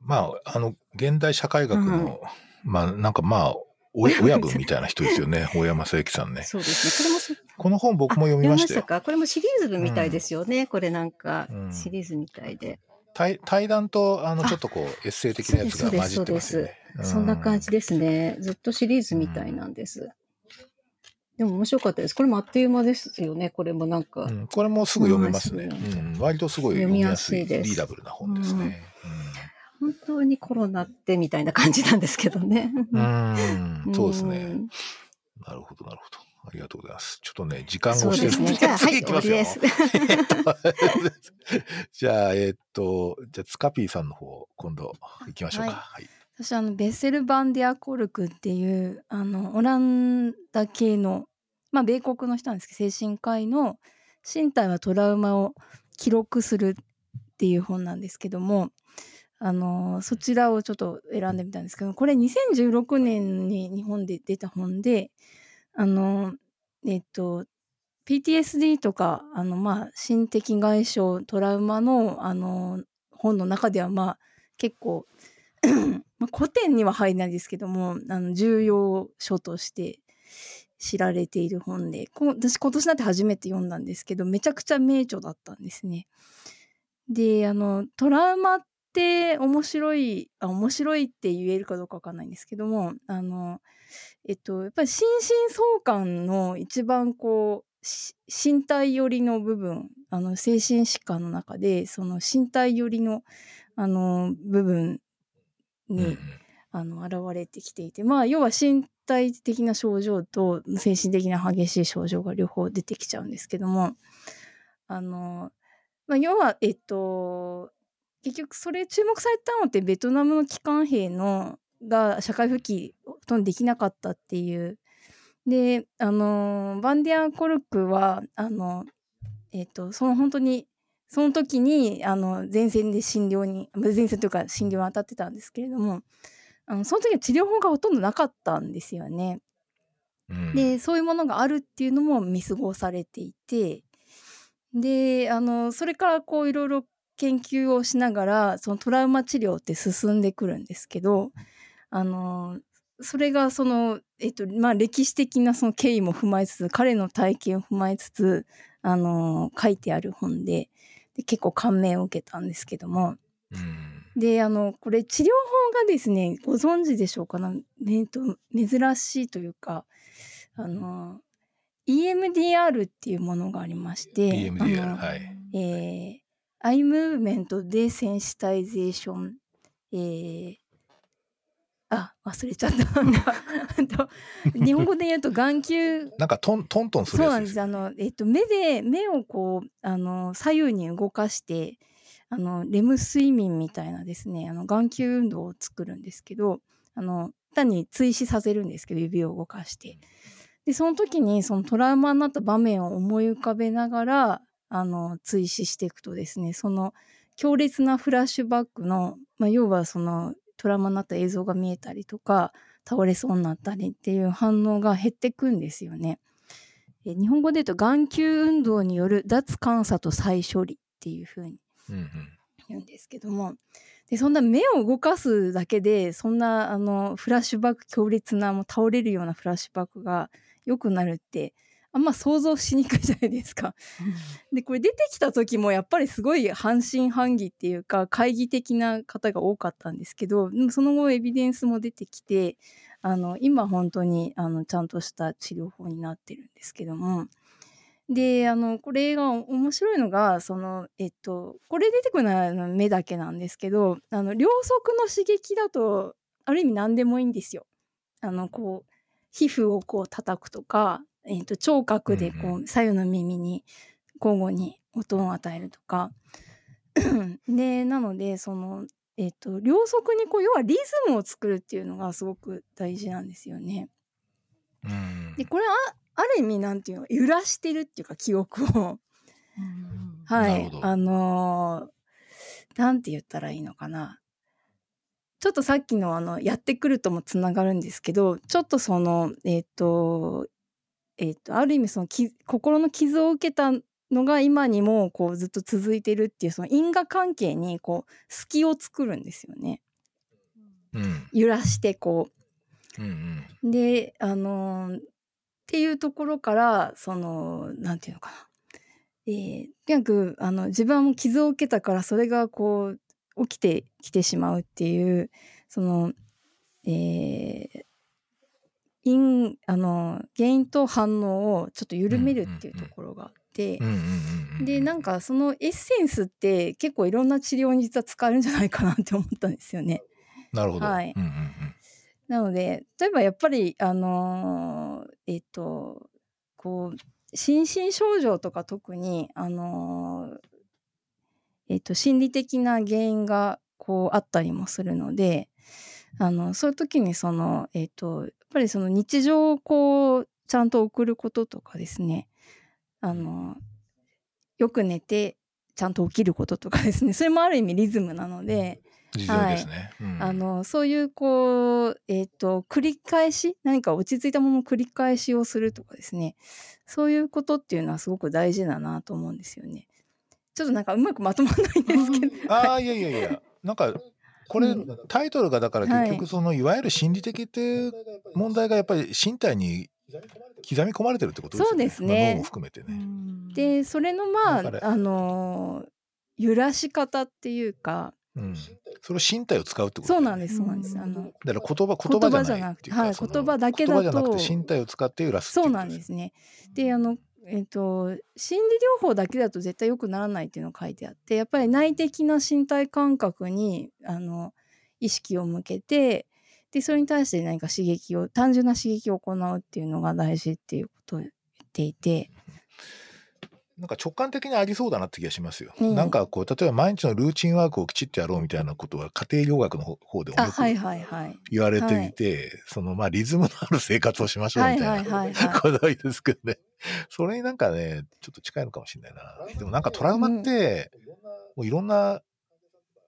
Speaker 1: まあ、あの、現代社会学の、うん、まあ、なんかまあ、親分みたいな人ですよね。大山正幸さんね。
Speaker 3: そうですね。これも
Speaker 1: この本僕も読みましたよ。
Speaker 3: か？これもシリーズみたいですよね。うん、これなんか、シリーズみたいで。
Speaker 1: 対対談と、あの、ちょっとこう、エッセイ的なやつが混じってますね。
Speaker 3: そそんな感じですね。ずっとシリーズみたいなんです。でも面白かったです。これもあっという間ですよね。これもなんか。う
Speaker 1: ん、これもすぐ読めますね。うん、割とすごい読みやすい、リーダブルな本ですね。
Speaker 3: 本当にコロナってみたいな感じなんですけどね。
Speaker 1: うん、そうですね。なるほど、なるほど。ありがとうございます。ちょっとね、時間が押してるので、
Speaker 3: じゃあ、はい、終わりです。*laughs*
Speaker 1: じゃあ、えー、っと、じゃあ、ツカピーさんの方、今度行きましょうか。はい。
Speaker 2: 私、あの、ベッセルバンディアコルクっていう、あの、オランダ系の、まあ、米国の人なんですけど、精神科医の身体はトラウマを記録するっていう本なんですけども、あのそちらをちょっと選んでみたんですけどこれ2016年に日本で出た本であのえっと PTSD とかあのまあ心的外傷トラウマのあの本の中ではまあ結構 *clears throat* まあ、古典には入らないですけどもあの重要書として知られている本で私今年になって初めて読んだんですけどめちゃくちゃ名著だったんですね。であのトラウマっって面白いあ面白いって言えるかどうかわかんないんですけどもあのえっとやっぱり心身相関の一番こう身体寄りの部分あの精神疾患の中でその身体寄りのあの部分に、うん、あの現れてきていてまあ要は身体的な症状と精神的な激しい症状が両方出てきちゃうんですけどもあの、まあ、要はえっと結局それ注目されたのってベトナムの帰還兵のが社会復帰ほとんどできなかったっていうであのバンディアンコルクはあのえっ、ー、とその本当にその時にあの前線で診療に前線というか診療に当たってたんですけれどもあのその時は治療法がほとんどなかったんですよね。うん、でそういうものがあるっていうのも見過ごされていてであのそれからこういろいろ研究をしながらそのトラウマ治療って進んでくるんですけどあのそれがその、えっとまあ、歴史的なその経緯も踏まえつつ彼の体験を踏まえつつあの書いてある本でで結構感銘を受けたんですけども。であのこれ治療法がですねご存知でしょうかな、ね、と珍しいというかあの EMDR っていうものがありまして
Speaker 1: EMDR はい。
Speaker 2: えー、 Eye Movement Desensitization、えー、あ忘れちゃった。日本語で言うと眼球。
Speaker 1: なんかトントントンする
Speaker 2: そうなんです。あの、えっと、目で目をこうあの左右に動かしてあのレム睡眠みたいなですねあの眼球運動を作るんですけどあの単に追試させるんですけど指を動かして。でその時にそのトラウマになった場面を思い浮かべながらあの追試していくとですねその強烈なフラッシュバックの、まあ、要はそのトラウマになった映像が見えたりとか倒れそうになったりっていう反応が減ってくんですよね。日本語で言うと眼球運動による脱監査と再処理っていう風に言うんですけども、でそんな目を動かすだけでそんなあのフラッシュバック強烈なもう倒れるようなフラッシュバックが良くなるってあんま想像しにくいじゃないですか。でこれ出てきた時もやっぱりすごい半信半疑っていうか懐疑的な方が多かったんですけどでもその後エビデンスも出てきてあの今本当にあのちゃんとした治療法になってるんですけども。であのこれが面白いのがそのえっとこれ出てくるのは目だけなんですけどあの両側の刺激だとある意味何でもいいんですよ。あのこう皮膚をこう叩くとかえーと、聴覚でこう左右の耳に交互に音を与えるとか *clears throat* でなのでその、えーと、両側にこう要はリズムを作るっていうのがすごく大事なんですよね。でこれはある意味なんていうの揺らしてるっていうか記憶を。*laughs* はいあのー、なんて言ったらいいのかな。ちょっとさっきのあのやってくるともつながるんですけどちょっとそのえっ、ー、とえーと、ある意味その心の傷を受けたのが今にもこうずっと続いてるっていうその因果関係にこう隙を作るんですよね。
Speaker 1: うん、
Speaker 2: 揺らしてこ
Speaker 1: う。うん
Speaker 2: うん、であのー、っていうところからそのなんていうのかな。えー、とにかくあの自分はもう傷を受けたからそれがこう起きてきてしまうっていうその、えー、因あの原因と反応をちょっと緩めるっていうところがあって、でなんかそのエッセンスって結構いろんな治療に実は使えるんじゃないかなって思ったんですよね。
Speaker 1: なるほど。
Speaker 2: はい。なので例えばやっぱりあのえっ、ー、とこう心身症状とか特にあのえっ、ー、と心理的な原因がこうあったりもするのであのそういう時にそのえっ、ー、とぱりその日常をこうちゃんと送ることとかですね。あのよく寝てちゃんと起きることとかですね。*laughs* それもある意味リズムなので。
Speaker 1: はい、
Speaker 2: あのそういうこう、えーと、繰り返し何か落ち着いたものの繰り返しをするとかですね。そういうことっていうのはすごく大事だなと思うんですよね。ちょっとなんかうまくまとまらないんですけど。
Speaker 1: ああいやいやいや。なんかこれ、タイトルがだから結局その、い、わゆる心理的っていう問題がやっぱり身体に刻み込まれてるってことですね。そうですね。脳も含めてね。
Speaker 2: でそれのまああの揺らし方っていうか。
Speaker 1: うん、それ身体を使うってこと、
Speaker 2: そうなんですそうなんですあの
Speaker 1: だから言葉言葉じゃなくて
Speaker 2: はい言葉だけだと言葉じゃなく
Speaker 1: て身体を使って揺らす
Speaker 2: そうなんですねであのえっと、心理療法だけだと絶対良くならないっていうのが書いてあってやっぱり内的な身体感覚にあの意識を向けてでそれに対して何か刺激を単純な刺激を行うっていうのが大事っていうことを言っていて
Speaker 1: なんか直感的にありそうだなって気がしますよ。うん、なんかこう例えば毎日のルーチンワークをきちっとやろうみたいなことは家庭療学の方でもよく言われていて、そのまあリズムのある生活をしましょうみたいなこだわりですけどね。*laughs* それになんかねちょっと近いのかもしれないな。でもなんかトラウマって、もういろんな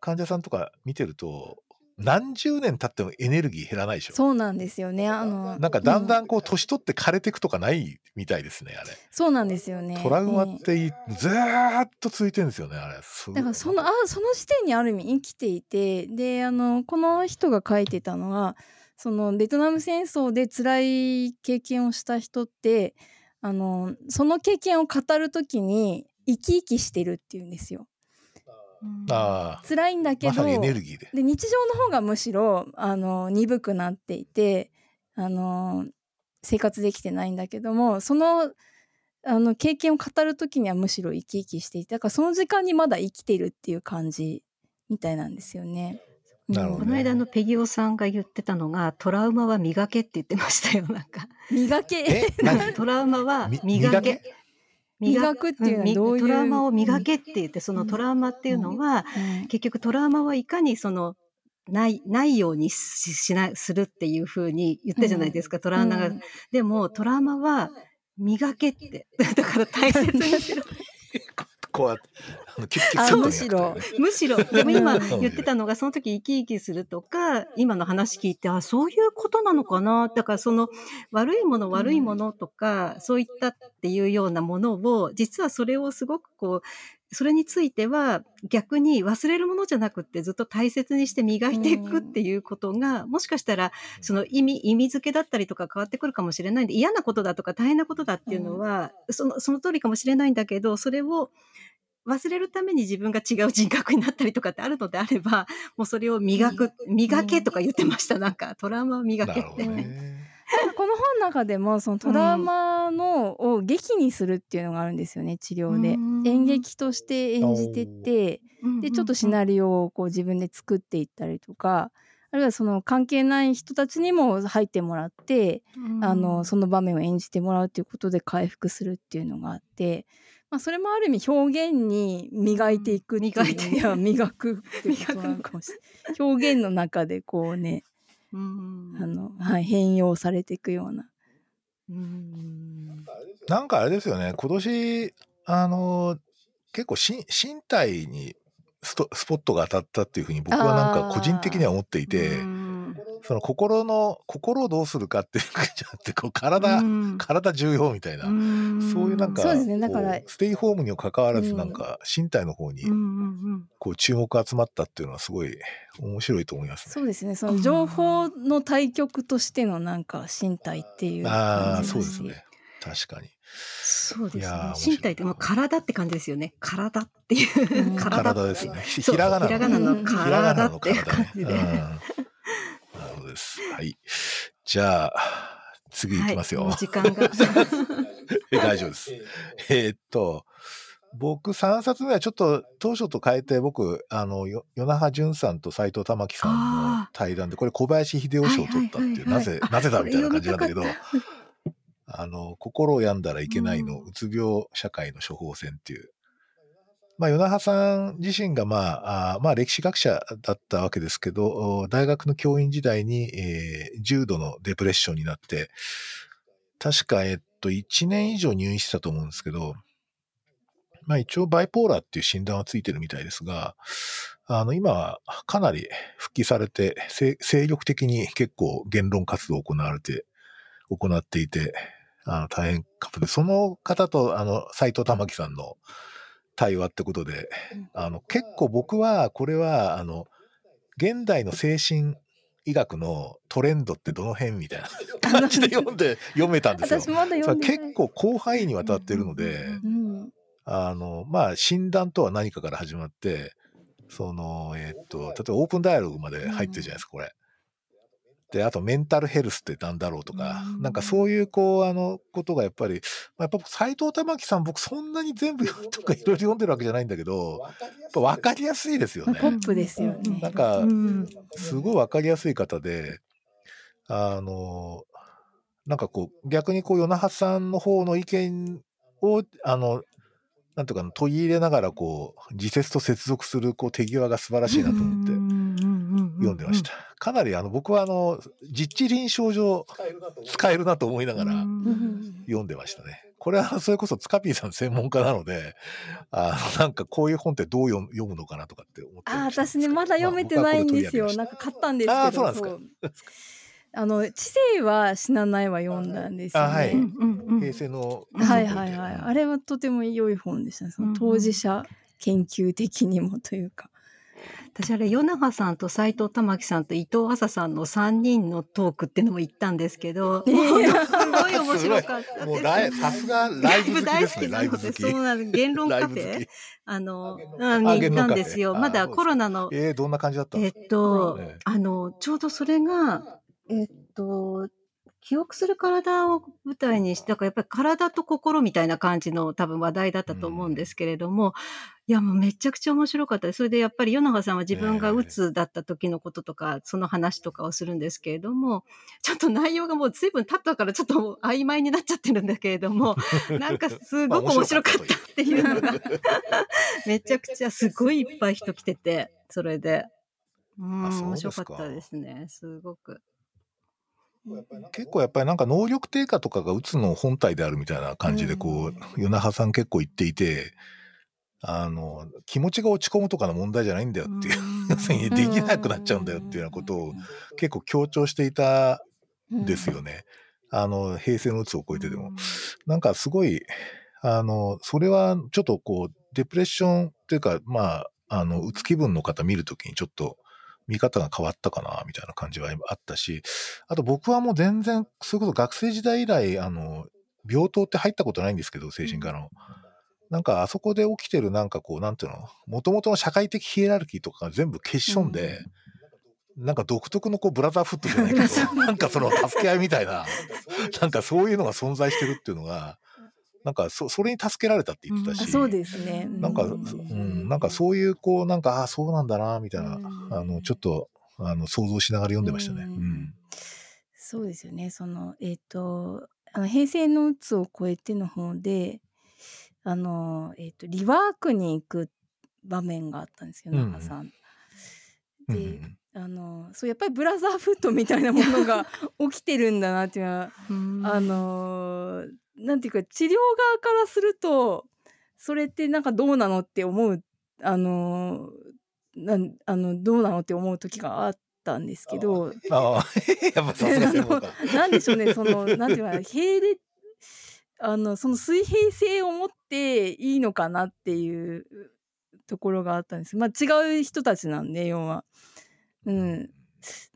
Speaker 1: 患者さんとか見てると何十年経ってもエネルギー減らないでしょ。
Speaker 2: そうなんですよね。あの
Speaker 1: なんかだんだんこう年取って枯れていくとかないみたいですねあれ。
Speaker 2: そうなんですよね。
Speaker 1: トラウマってずーっと続いてるんですよねあれ。
Speaker 2: だからそのあその時点にある意味生きていてであのこの人が書いてたのはそのベトナム戦争で辛い経験をした人ってあのその経験を語る時に生き生きしてるっていうんですよ辛いんだけど、
Speaker 1: エネルギーで。
Speaker 2: で日常の方がむしろあの鈍くなっていてあの生活できてないんだけどもそのあの経験を語る時にはむしろ生き生きしていてだからその時間にまだ生きてるっていう感じみたいなんですよね。
Speaker 1: ね
Speaker 3: の間のペギオさんが言ってたのが、トラウマは磨けって言ってましたよ、なんか。
Speaker 2: 磨け
Speaker 1: え何？*laughs*
Speaker 3: トラウマは
Speaker 1: み
Speaker 3: 磨け？
Speaker 2: 磨くっていうのはどういう
Speaker 3: トラウマを磨けって言って、そのトラウマっていうのは、
Speaker 2: うん
Speaker 3: 結局トラウマはいかにその、ない、ないようにししな、するっていうふうに言ったじゃないですか、トラウマが。
Speaker 2: うん
Speaker 3: でも、トラウマは磨けって。*laughs* だから大切にしろ。
Speaker 1: こうやって、あのキュッキュッ
Speaker 2: むしろ
Speaker 3: むしろ、でも今
Speaker 1: うん。
Speaker 3: 言ってたのが、その時生き生きするとか、今の話聞いて、あ、そういうことなのかな？だからその悪いもの悪いものとか、そういったっていうようなものを、実はそれをすごくこう、それについては逆に忘れるものじゃなくってずっと大切にして磨いていくっていうことが、もしかしたらその意味、意味付けだったりとか変わってくるかもしれないんで、嫌なことだとか大変なことだっていうのは、その、その通りかもしれないんだけど、それを忘れるために自分が違う人格になったりとかってあるのであれば、もうそれを磨く、磨けとか言ってました。なんか、トラウマを磨けって。
Speaker 2: この本の中でもそのトラウマのを劇にするっていうのがあるんですよね治療で。
Speaker 3: うん。
Speaker 2: 演劇として演じてってでちょっとシナリオをこう自分で作っていったりとかあるいはその関係ない人たちにも入ってもらってあのその場面を演じてもらうっていうことで回復するっていうのがあって、まあ、それもある意味表現に磨いていくっていう
Speaker 3: 磨いて。
Speaker 2: いや磨くっていうことなのかもしれない。*laughs* 表現の中でこうね
Speaker 3: うん
Speaker 2: あの、はい、変容されていくような。
Speaker 3: うん
Speaker 1: なんかあれですよね、今年、あの、結構し身体にストスポットが当たったっていうふうに僕はなんか個人的には思っていて、
Speaker 3: うん
Speaker 1: その心の、心をどうするかっていうじゃなくて、こう体、
Speaker 3: うん
Speaker 1: 体重要みたいな、
Speaker 3: ん
Speaker 1: そういうなんか、
Speaker 2: そうですねだから
Speaker 1: ステイホームにもかかわらず、
Speaker 2: うん
Speaker 1: なんか身体の方にこう注目が集まったっていうのはすごい面白いと思いますね。
Speaker 2: そうですねその情報の対極としてのなんか身体っていう
Speaker 1: ああ、そうですね。確かに。
Speaker 3: そうですね身体ってもう体って感じですよね。体っていう。
Speaker 2: うん *laughs*
Speaker 3: 体
Speaker 1: 体ですね。ひらがな
Speaker 3: ひらがなの体っていう。感じで。
Speaker 1: です。はい。じゃあ、次いきますよ。
Speaker 3: はい、時間が。*laughs*
Speaker 1: え大丈夫です。えーっと、僕3冊目はちょっと当初と変えて僕、あの、よ与那覇淳さんと斎藤玉樹さんの
Speaker 3: あ
Speaker 1: 対談で、これ小林秀夫賞を取ったっていう、なぜ、なぜだみたいな感じなんだけど、あの、心を病んだらいけないの、
Speaker 3: うん
Speaker 1: うつ病社会の処方箋っていう。まあ、与那覇さん自身が、まあ、あまあ、歴史学者だったわけですけど、大学の教員時代に、えー重度のデプレッションになって、確か、えっと、1年以上入院してたと思うんですけど、まあ一応バイポーラーっていう診断はついてるみたいですが、あの、今はかなり復帰されて、精力的に結構言論活動を行われて、行っていて、あの、大変カップで、その方と、あの、斎藤玉樹さんの対話ってことで、あの、結構僕は、これは、あの、現代の精神医学のトレンドってどの辺みたいな感じで読んで、読めたんですよ。結構広範囲にわたってるので、
Speaker 2: うん
Speaker 1: あの、まあ、診断とは何かから始まって、その、えーっと、例えばオープンダイアログまで入ってるじゃないですか、これ。で、あとメンタルヘルスって何だろうとか、
Speaker 3: うん
Speaker 1: なんかそういう、こう、あの、ことがやっぱり、まあ、やっぱ斎藤玉樹さん、僕そんなに全部 *laughs* とかいろいろ読んでるわけじゃないんだけど、やっぱ分かりやすいですよね。
Speaker 2: ポップですよね
Speaker 1: なんか
Speaker 3: うん。
Speaker 1: すごい分かりやすい方で、あの、なんかこう、逆にこう、与那覇さんの方の意見を、あの、なんとか取り入れながら、こう、自説と接続する、こう、手際が素晴らしいなと思って読んでました。かなり、あの、僕は、あの、実地臨床上、使えるなと思いながら。
Speaker 2: うん。
Speaker 1: 読んでましたね。これは、それこそ、塚ピーさん専門家なので、あの、なんかこういう本ってどう読む読むのかなとかって思って
Speaker 2: あー私ねまだ読めてないんですよ、
Speaker 1: まあ
Speaker 2: なんか買ったんですけど。
Speaker 1: そうなんですか。
Speaker 2: あの知性は死なないは読んだんですよね、
Speaker 1: あはい。
Speaker 3: うんうんうん。
Speaker 1: 平成の。
Speaker 2: はいはいはい。あれはとても良い本でしたね。その当事者研究的にもというか、
Speaker 3: 私あれ、与永さんと斎藤玉樹さんと伊藤麻さんの3人のトークっていうのも行ったんですけど、すごい面白かった
Speaker 1: もうライさすがライブ好きですね、ライブ好き。
Speaker 3: そうなんです。言論カフェあの、に行ったんですよ。まだコロナの。
Speaker 1: えー、どんな感じだった
Speaker 3: えっと、あの、ちょうどそれが、えっと、記憶する体を舞台にして、だからやっぱり体と心みたいな感じの多分話題だったと思うんですけれども、うん、いやもうめちゃくちゃ面白かったです。それでやっぱり与永さんは自分がうつだった時のこととか、その話とかをするんですけれども、ちょっと内容がもう随分経ったからちょっと曖昧になっちゃってるんだけれども、*laughs* なんかすごく面白かったっていうのが、*laughs* めちゃくちゃすごいいっぱい人来てて、それで。うん、面白かったですね。すごく。
Speaker 1: 結構やっぱりなんか能力低下とかがうつの本体であるみたいな感じでこう、与那覇さん結構言っていて、あの、気持ちが落ち込むとかの問題じゃないんだよっていう、要するにできなくなっちゃうんだよっていうようなことを結構強調していたんですよね。あの、平成のうつを超えてでも。なんかすごい、あの、それはちょっとこう、デプレッションっていうか、まあ、あの、うつ気分の方見るときにちょっと、見方が変わったかな、みたいな感じはあったし、あと僕はもう全然、そういうこと学生時代以来、あの、病棟って入ったことないんですけど、精神科の。なんかあそこで起きてるなんかこう、なんていうの、もともとの社会的ヒエラルキーとかが全部消し飛んで、うん、なんか独特のこうブラザーフットじゃないけど、*laughs* なんかその助け合いみたいな、*laughs* なんかそういうのが存在してるっていうのが、なんかそそれに助けられたって言ってたし、
Speaker 2: うん、そうですね、
Speaker 1: なんか、うん、なんかそういうこうなんかああそうなんだなみたいな、あのちょっとあの想像しながら読んでましたね。うん。
Speaker 2: そうですよね。そのえっ、ー、とあの平成のうつを超えての方であの、えっ、ー、とリワークに行く場面があったんですよ、中さん。で、うん、あのそうやっぱりブラザーフットみたいなものが *laughs* 起きてるんだなっていうのはあのなんていうか治療側からするとそれってなんかどうなのって思うあのなんあのどうなのって思う時があったんですけど。
Speaker 1: ああやっぱさすが
Speaker 2: に *laughs* なんでしょうねそのなんていうか並列あのその水平性を持っていいのかなっていうところがあったんです。まあ違う人たちなんで要は。うん、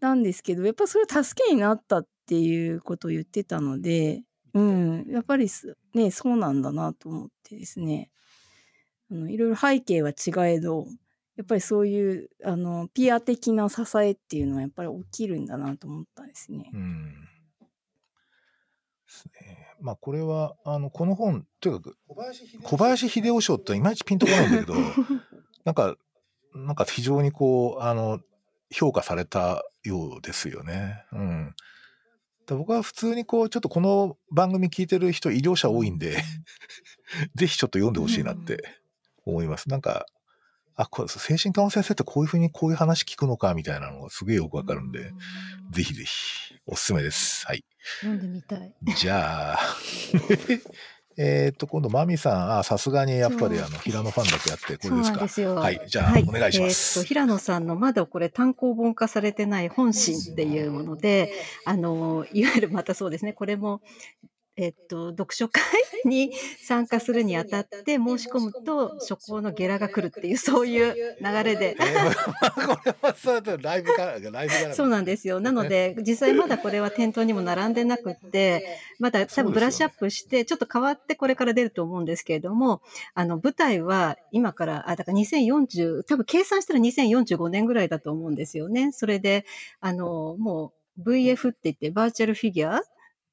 Speaker 2: なんですけどやっぱそれは助けになったっていうことを言ってたのでうん、やっぱりね、そうなんだなと思ってですね。あの、いろいろ背景は違えど、やっぱりそういう、あの、ピア的な支えっていうのはやっぱり起きるんだなと思ったんですね。うん。
Speaker 1: ですね。まあこれは、あの、この本、というか、小林秀夫賞っていまいちピンとこないんだけど、*laughs* なんか、なんか非常にこう、あの、評価されたようですよね。うん。僕は普通にこう、ちょっとこの番組聞いてる人、医療者多いんで *laughs* ぜひちょっと読んでほしいなって思います。なんか、あ、これ精神科の先生ってこういうふうにこういう話聞くのかみたいなのがすげえよくわかるんで、ぜひぜひおすすめです。はい。
Speaker 3: 読んでみたい。
Speaker 1: じゃあ *laughs* えっと、今度、マミさん、あ、さすがにやっぱりあの、平野ファンだけあって、これですか？ですよ。はい、じゃあ、はい、お願いします。
Speaker 3: えー、っと、平野さんのまだこれ単行本化されてない本心っていうもので、あの、いわゆるまたそうですね、これも、えっと、読書会 *laughs* に参加するにあたって申し込むと初行のゲラが来るっていうそういう流れで。*laughs*
Speaker 1: これはそうライブから、ライブか
Speaker 3: ら。そうなんですよ。なので、実際まだこれは店頭にも並んでなくって、まだ多分ブラッシュアップして、ちょっと変わってこれから出ると思うんですけれども、あの、舞台は今から、あ、だから2040、多分計算したら2045年ぐらいだと思うんですよね。それで、あの、もう VF って言ってバーチャルフィギュア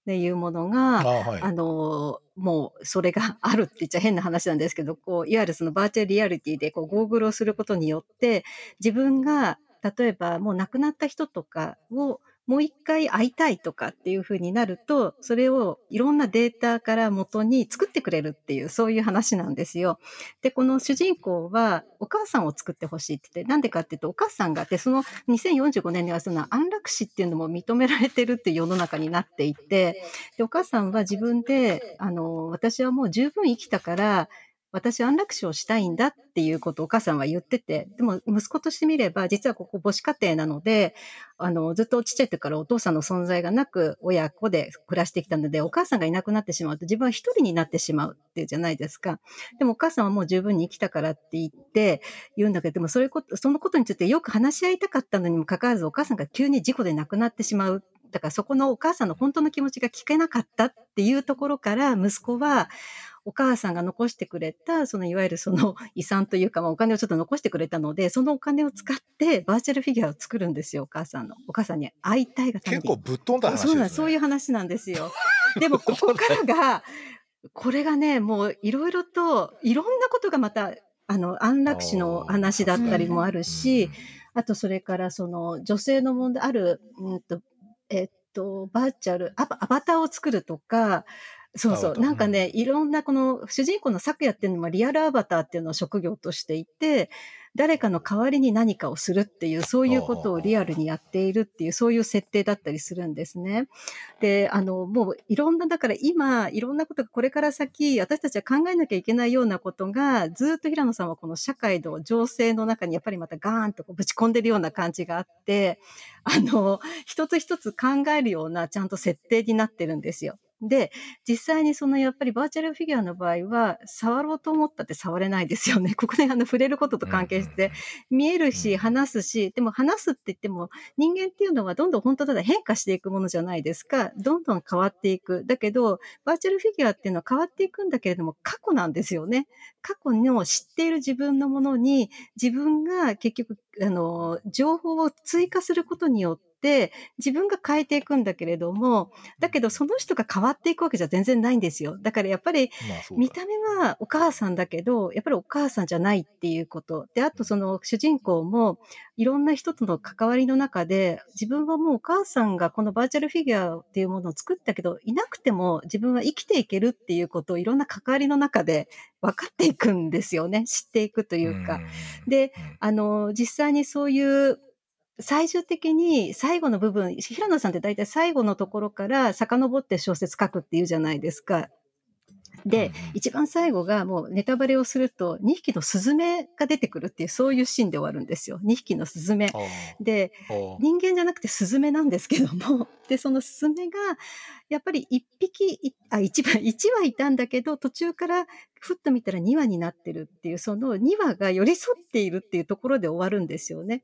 Speaker 3: っていうものが、あはい、あの、もうそれがあるって言っちゃ変な話なんですけど、*laughs* こう、いわゆるそのバーチャルリアリティでこうゴーグルをすることによって、自分が例えばもう亡くなった人とかをもう一回会いたいとかっていうふうになると、それをいろんなデータから元に作ってくれるっていう、そういう話なんですよ。で、この主人公はお母さんを作ってほしいって言って、なんでかっていうと、お母さんがあって、その2045年にはその安楽死っていうのも認められてるっていう世の中になっていて、で、お母さんは自分で、あの、私はもう十分生きたから、私安楽死をしたいんだっていうことをお母さんは言ってて、でも息子としてみれば、実はここ母子家庭なので、あの、ずっとちっちゃい時からお父さんの存在がなく、親子で暮らしてきたので、お母さんがいなくなってしまうと自分は一人になってしまうっていうじゃないですか。でもお母さんはもう十分に生きたからって言って言うんだけど、でもそういうこと、そのことについてよく話し合いたかったのにもかかわらず、お母さんが急に事故で亡くなってしまうだからそこのお母さんの本当の気持ちが聞けなかったっていうところから息子はお母さんが残してくれた、そのいわゆるその *laughs* 遺産というか、まあ、お金をちょっと残してくれたので、そのお金を使ってバーチャルフィギュアを作るんですよ、お母さんの。お母さんに会いたいがため
Speaker 1: に。結構ぶっ飛んだ話です
Speaker 3: ね。そうなんそういう話なんですよ。*laughs* でもここからが、これがね、もういろいろと、いろんなことがまた、あの、安楽死の話だったりもあるし、あとそれからその女性の問題、ある、うんと、えっと、バーチャル、アバターを作るとか、そうそう。なんかね、いろんなこの主人公の作也っていうのもリアルアバターっていうのを職業としていて、誰かの代わりに何かをするっていう、そういうことをリアルにやっているっていう、そういう設定だったりするんですね。で、あの、もういろんな、だから今、いろんなことがこれから先、私たちは考えなきゃいけないようなことが、ずっと平野さんはこの社会の情勢の中にやっぱりまたガーンとこうぶち込んでるような感じがあって、あの、一つ一つ考えるようなちゃんと設定になってるんですよ。で、実際にそのやっぱりバーチャルフィギュアの場合は、触ろうと思ったって触れないですよね。*laughs* ここであの触れることと関係して、見えるし、話すし、でも話すって言っても、人間っていうのはどんどん本当だ変化していくものじゃないですか。どんどん変わっていく。だけど、バーチャルフィギュアっていうのは変わっていくんだけれども、過去なんですよね。過去の知っている自分のものに、自分が結局、あの、情報を追加することによって、って自分が変えていくんだけれども、だけどその人が変わっていくわけじゃ全然ないんですよ。だからやっぱり見た目はお母さんだけど、やっぱりお母さんじゃないっていうこと。で、あとその主人公もいろんな人との関わりの中で、自分はもうお母さんがこのバーチャルフィギュアっていうものを作ったけど、いなくても自分は生きていけるっていうことをいろんな関わりの中で分かっていくんですよね。知っていくというか。で、あの、実際にそういう最終的に最後の部分、平野さんって大体最後のところから遡って小説書くっていうじゃないですか。で、一番最後がもうネタバレをすると、2匹のスズメが出てくるっていう、そういうシーンで終わるんですよ。2匹のスズメ。で、人間じゃなくてスズメなんですけども、*laughs* で、そのスズメが、やっぱり1匹、あ、1羽、1羽いたんだけど、途中からふっと見たら2羽になってるっていう、その2羽が寄り添っているっていうところで終わるんですよね。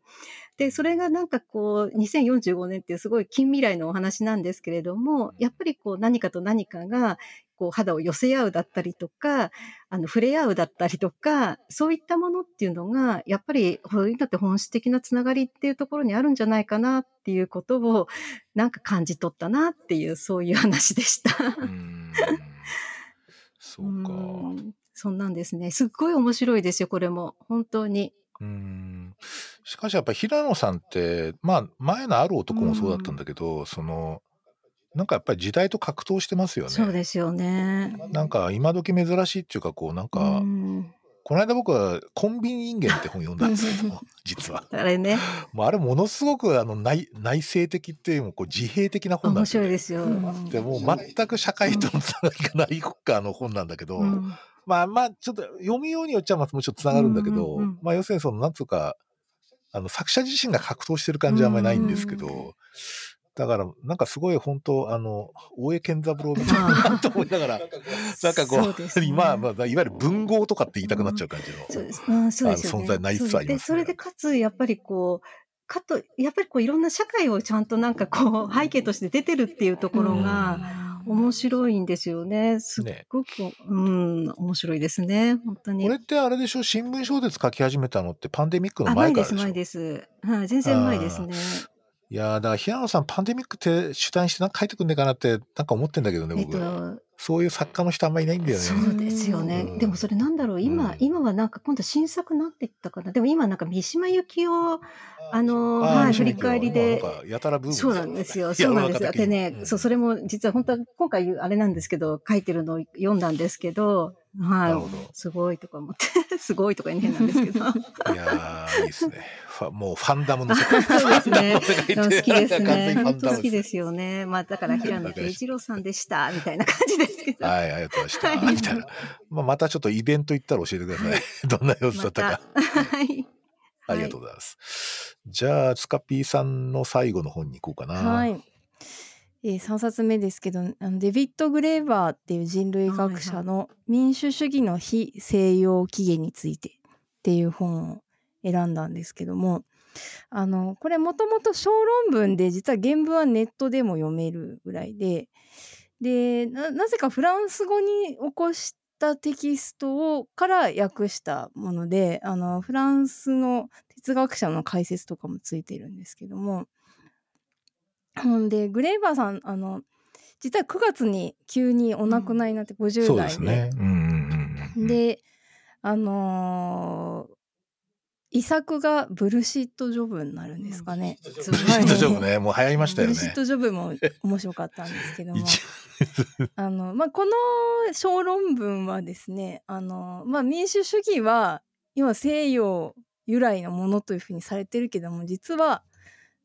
Speaker 3: で、それがなんかこう、2045年っていうすごい近未来のお話なんですけれども、やっぱりこう何かと何かがこう肌を寄せ合うだったりとか、あの触れ合うだったりとか、そういったものっていうのが、やっぱりそういうのって本質的なつながりっていうところにあるんじゃないかなっていうことを、なんか感じ取ったなっていう、そういう話でした。
Speaker 1: そうか。
Speaker 3: そんなんですね。すっごい面白いですよ、これも。本当に。
Speaker 1: うんしかしやっぱり平野さんって、まあ前のある男もそうだったんだけど、そのなんかやっぱり時代と格闘してますよね。
Speaker 3: そうですよね。
Speaker 1: なんか今時珍しいっていうかこうなんか、うん、この間僕は「コンビニ人間」って本読んだんですけど *laughs* 実は。
Speaker 3: あれね。
Speaker 1: もうあれものすごくあの内内省的っていうもこう自閉的な本なん
Speaker 3: ですよ、面白いですよ。
Speaker 1: でもう全く社会とのつながりがないかの本なんだけど、うん、まあまあちょっと読みようによっちゃもちろんつながるんだけど、うんうんうん、まあ要するにそのなんつうかあの作者自身が格闘してる感じはあんまりないんですけど。だから、なんかすごい本当、あの、大江健三郎みたいなと思いながら、なんかこう、うね、まあ、まあ、いわゆる文豪とかって言いたくなっちゃう感じの、そうですうん、そうですね、存在になりつつあります、ね、
Speaker 3: それでかつ、やっぱりこう、かと、やっぱりこういろんな社会をちゃんとなんかこう背景として出てるっていうところが面白いんですよね。すっごく、ね、うん、面白いですね。本当に。
Speaker 1: これってあれでしょ？新聞小説書き始めたのってパンデミックの前からでしょ？
Speaker 3: 前です、前です。はい、全然前ですね。
Speaker 1: いやだから平野さん、パンデミックって主体にしてなんか書いてくんねえかなって、なんか思ってんだけどね、僕。えっと、そういう作家の人あんまりいないんだよね。
Speaker 3: そうですよね。うん、でもそれなんだろう、今、うん、今はなんか今度新作なっていったかな。でも今なんか三島由紀夫、あの、はい、振り返りで。
Speaker 1: やたらブーム
Speaker 3: そうなんですよ。そうなんですよ。でね、うん、そう、それも実は本当は今回あれなんですけど、書いてるのを読んだんですけど、はい。すごいとか思って、*laughs* すごいとか変なんですけど。い
Speaker 1: やいいですね。ファもうファンダムの世界。*laughs*
Speaker 3: そうですね。好きですね。本当好きですよね。まあだから平野啓一郎さんでしたみたいな感じですけど。
Speaker 1: はい、ありがとうございました。みたいな。まあまたちょっとイベント行ったら教えてください。どんな様子だったか。はい。ありがとうございます。じゃあ、スカピーさんの最後の本に行こうかな。
Speaker 2: はい。えー、3冊目ですけどあのデビッド・グレーバーっていう人類学者の「民主主義の非西洋起源について」っていう本を選んだんですけどもあのこれもともと小論文で実は原文はネットでも読めるぐらいででなぜかフランス語に起こしたテキストをから訳したものであのフランスの哲学者の解説とかもついてるんですけどもほんでグレイバーさんあの実は9月に急にお亡くなりになって50代で、うん、ね、うん。であのー、遺作がブルシットジョブになるんですかね。
Speaker 1: ブルシットジョブね、もう流行りましたよね。
Speaker 2: ブルシットジョブも面白かったんですけども。*laughs* あの、まあ、この小論文はですね、あの、まあ、民主主義は今西洋由来のものというふうにされてるけども、実は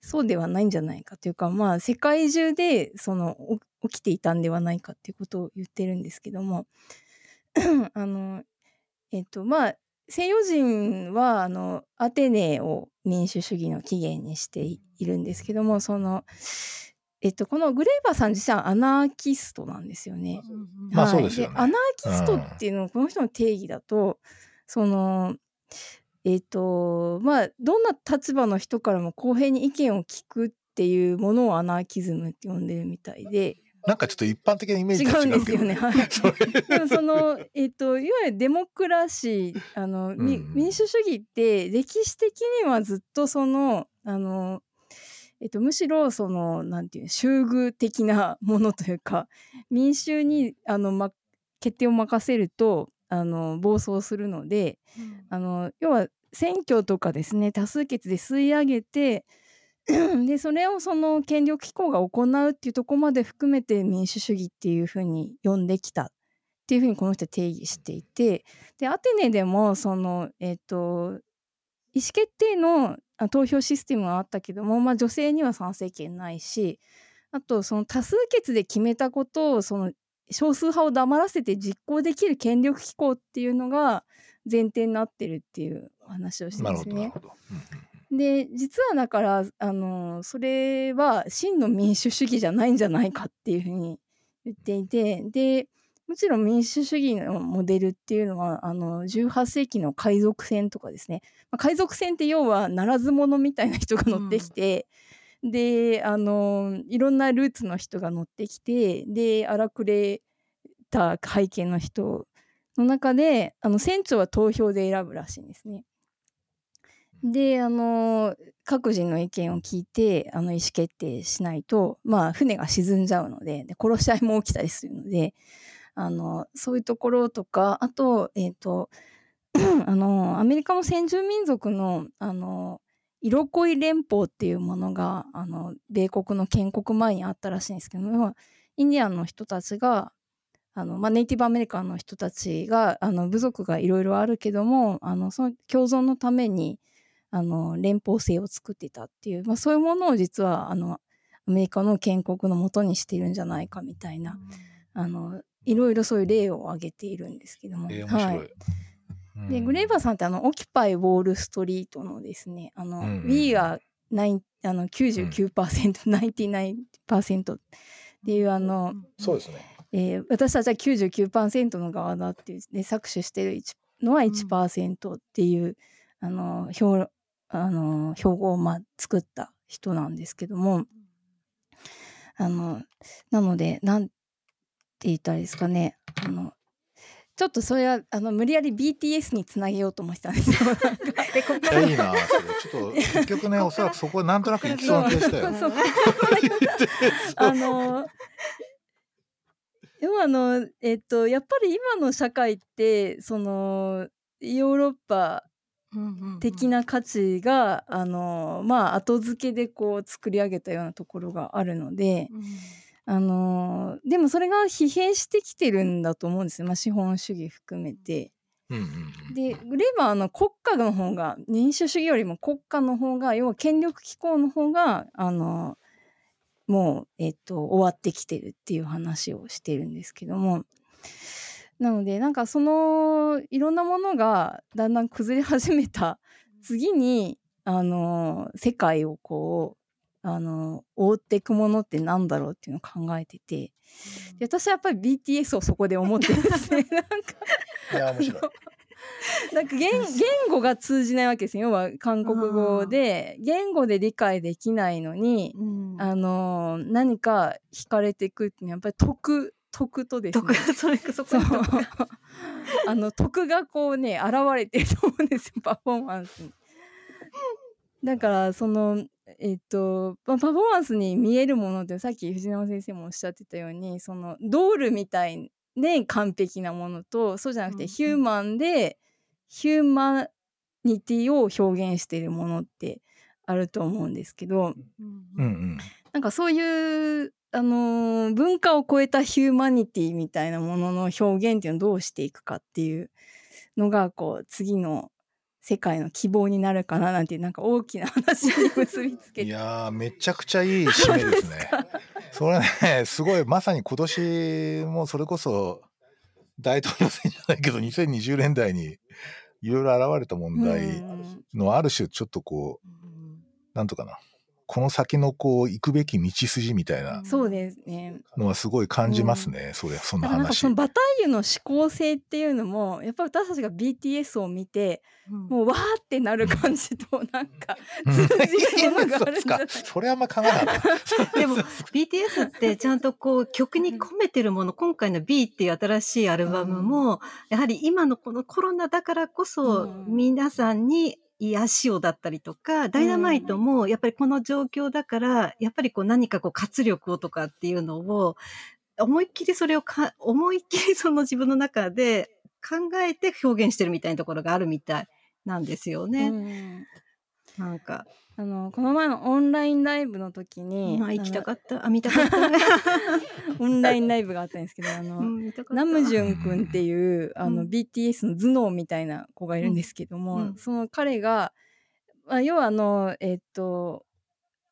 Speaker 2: そうではないんじゃないかというか、まあ、世界中で、その、起きていたんではないかっていうことを言ってるんですけども、*clears throat* あの、えっと、まあ、西洋人は、あの、アテネを民主主義の起源にしているんですけども、その、えっと、このグレーバーさん自身はアナーキストなんですよね。
Speaker 1: まあそうですよね。
Speaker 2: アナーキストっていうのは、この人の定義だと、その、えっ、ー、とまあどんな立場の人からも公平に意見を聞くっていうものをアナーキズムって呼んでるみたいで。
Speaker 1: なんかちょっと一般的なイメージ
Speaker 2: 違うんですよね。*laughs* はい。でもそのえっ、ー、といわゆるデモクラシーあの、うん、民主主義って歴史的にはずっとそのあのえっと、むしろそのなんていう集遇的なものというか *laughs* 民衆にあの、ま、決定を任せるとあの暴走するので、うん、あの要は選挙とかですね多数決で吸い上げてでそれをその権力機構が行うっていうとこまで含めて民主主義っていうふうに呼んできたっていうふうにこの人は定義していてでアテネでもそのえっ、ー、と意思決定の投票システムはあったけども、まあ、女性には賛成権ないしあとその多数決で決めたことをその少数派を黙らせて実行できる権力機構っていうのが前提になってるっていう話をしてますね。で実はだからあのそれは真の民主主義じゃないんじゃないかっていうふうに言っていてでもちろん民主主義のモデルっていうのはあの18世紀の海賊船とかですね、まあ、海賊船って要はならず者みたいな人が乗ってきて、うん、であのいろんなルーツの人が乗ってきてで荒くれた背景の人の中であの船長は投票で選ぶらしいんですね。であの各人の意見を聞いてあの意思決定しないと、まあ、船が沈んじゃうのでで殺し合いも起きたりするのであのそういうところとかあと,、えーとあのアメリカの先住民族のあのイロコイ連邦っていうものがあの米国の建国前にあったらしいんですけどインディアンの人たちがあの、まあ、ネイティブアメリカンの人たちがあの部族がいろいろあるけどもあのその共存のためにあの連邦制を作ってたっていう、まあ、そういうものを実はあのアメリカの建国のもとにしているんじゃないかみたいな、うん、あのいろいろそういう例を挙げているんですけども。
Speaker 1: えー、はい、
Speaker 2: でグレーバーさんってあのオキュパイ・ウォール・ストリートのですねあの、うんうん、We があの99%、うん、99%っていうあの、
Speaker 1: そうですね。
Speaker 2: えー、私たちは99%の側だっていう、ね、搾取してるのは1%っていう、うん、あの標あの標語をまあ作った人なんですけども。あのなのでなんて言ったらいいですかね。あのちょっとそれはあの無理やり BTS につなげようと思ってたんですよ。*laughs*
Speaker 1: いいなそれ。ちょっと結局ねおそらくそこなんとなくいきそうな気がしたよ。*laughs*
Speaker 2: あのでもあの、えっと、やっぱり今の社会って、その、ヨーロッパ的な価値が、あの、まあ、後付けでこう作り上げたようなところがあるので、うん、あのーでもそれが疲弊してきてるんだと思うんですよ、まあ、資本主義含めて。
Speaker 1: うんうんうん
Speaker 2: でグレーバーの国家の方が民主主義よりも国家の方が要は権力機構の方があのもう、えっと、終わってきてるっていう話をしてるんですけどもなのでなんかそのいろんなものがだんだん崩れ始めた次にあの世界をこうあの覆っていくものってなんだろうっていうのを考えててで私はやっぱり BTS をそこで思ってるんですね。*laughs* なんか
Speaker 1: いや面白い。*laughs*
Speaker 2: なんか言言語が通じないわけですよ要は韓国語で。言語で理解できないのに、
Speaker 3: うん。
Speaker 2: あの何か惹かれていくっていうのはやっぱり徳徳とですね。*laughs* *laughs* あの徳がこうね現れてると思うんですよ *laughs* パフォーマンスに。だからそのえっとまあパフォーマンスに見えるものってさっき藤山先生もおっしゃってたようにそのドールみたいで完璧なものとそうじゃなくてヒューマンでヒューマニティを表現しているものってあると思うんですけど
Speaker 1: うんうん。
Speaker 2: なんかそういう、あのー文化を超えたヒューマニティみたいなものの表現っていうのをどうしていくかっていうのがこう次の世界の希望になるかななんていうなんか大きな話に結びつけて。
Speaker 1: いやーめちゃくちゃいい締めですね。それねす。ごいまさに今年もそれこそ大統領選じゃないけど2020年代にいろいろ現れた問題
Speaker 2: うん
Speaker 1: のある種ちょっとこうなんとかなこの先のこう行くべき道筋みたいな
Speaker 2: そうですね。
Speaker 1: のはすごい感じますね、それそんな話。
Speaker 2: そ。のバタイユの思考性っていうのもやっぱり私たちが BTS を見てもうわーってなる感じとなんか
Speaker 1: うん。
Speaker 2: 通じるものがあるんじゃない
Speaker 1: そうっすか。それあんま考えなかった。*laughs*
Speaker 3: でも BTS ってちゃんとこう曲に込めてるもの今回の B っていう新しいアルバムもやはり今のこのコロナだからこそ
Speaker 2: うん。
Speaker 3: 皆さんに癒しをだったりとか、ダイナマイトもやっぱりこの状況だからやっぱりこう何かこう活力をとかっていうのを思いっきりそれをか思いっきりその自分の中で考えて表現してるみたいなところがあるみたいなんですよね。
Speaker 2: うん
Speaker 3: なんか、
Speaker 2: あのこの前のオンラインライブの時に
Speaker 3: まあ、行きた
Speaker 2: あ
Speaker 3: かった？あ、見たかった？
Speaker 2: の *laughs* オンラインライブがあったんですけどあの、
Speaker 3: うん
Speaker 2: ナムジュン君っていうあの、
Speaker 3: うん。
Speaker 2: BTS の頭脳みたいな子がいるんですけども、
Speaker 3: うん。うん
Speaker 2: その彼が、まあ、要はあのえっと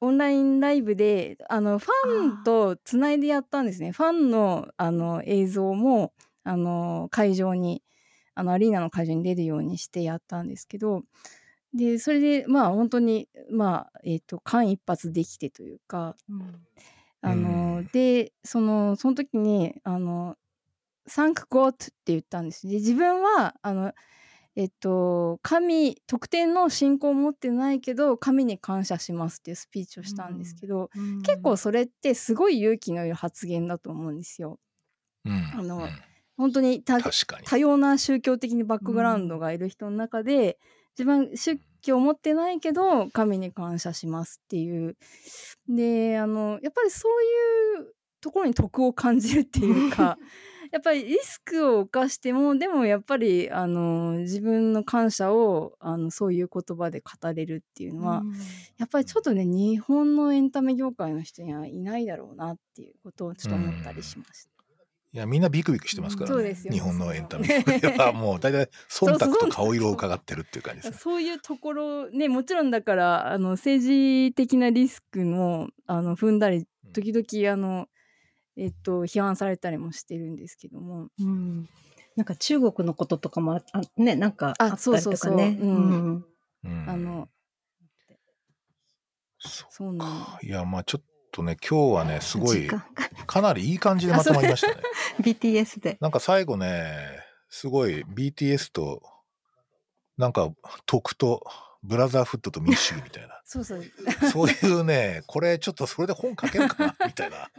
Speaker 2: オンラインライブであのファンとつないでやったんですね。ファンのあの映像もあの会場にあのアリーナの会場に出るようにしてやったんですけどでそれでまあ本当にまあえっと間一髪できてというか
Speaker 3: うん。
Speaker 2: あの、
Speaker 1: うん
Speaker 2: でそのその時にあの「Thank God」って言ったんです。で自分はあのえっと神特定の信仰を持ってないけど神に感謝しますっていうスピーチをしたんですけど、結構それってすごい勇気のいる発言だと思うんですよ。
Speaker 1: うん
Speaker 2: あの
Speaker 1: うん
Speaker 2: 本当に。多様な宗教的にバックグラウンドがいる人の中で、自分宗教を持ってないけど神に感謝しますっていうであのやっぱりそういうところに徳を感じるっていうか *laughs* やっぱりリスクを冒してもでもやっぱりあの自分の感謝をあのそういう言葉で語れるっていうのは、やっぱりちょっとね日本のエンタメ業界の人にはいないだろうなっていうことをちょっと思ったりしました。
Speaker 1: いやみんなビクビクしてますからね。
Speaker 2: そうですよ。
Speaker 1: 日本のエンタメ。ではもう大体忖度と顔色を伺ってるっていう感じですね。*laughs*
Speaker 2: そういうところねもちろんだからあの政治的なリスクもあの踏んだり時々あの、えっと批判されたりもしてるんですけども。
Speaker 3: うん。なんか中国のこととかもああねなんか
Speaker 2: あ
Speaker 3: あったりとかね。
Speaker 2: そうそうそう。うん。
Speaker 3: うん。
Speaker 1: うん。
Speaker 2: あの
Speaker 1: そ
Speaker 2: そうなの
Speaker 1: いやまあちょっとね今日はねすごいかなりいい感じでまとまりましたね。
Speaker 3: BTS で。
Speaker 1: なんか最後ねすごい BTS となんか徳とブラザーフットと民主主義みたいな
Speaker 2: そうそう
Speaker 1: そういうねこれちょっとそれで本書けるかな *laughs* みたいな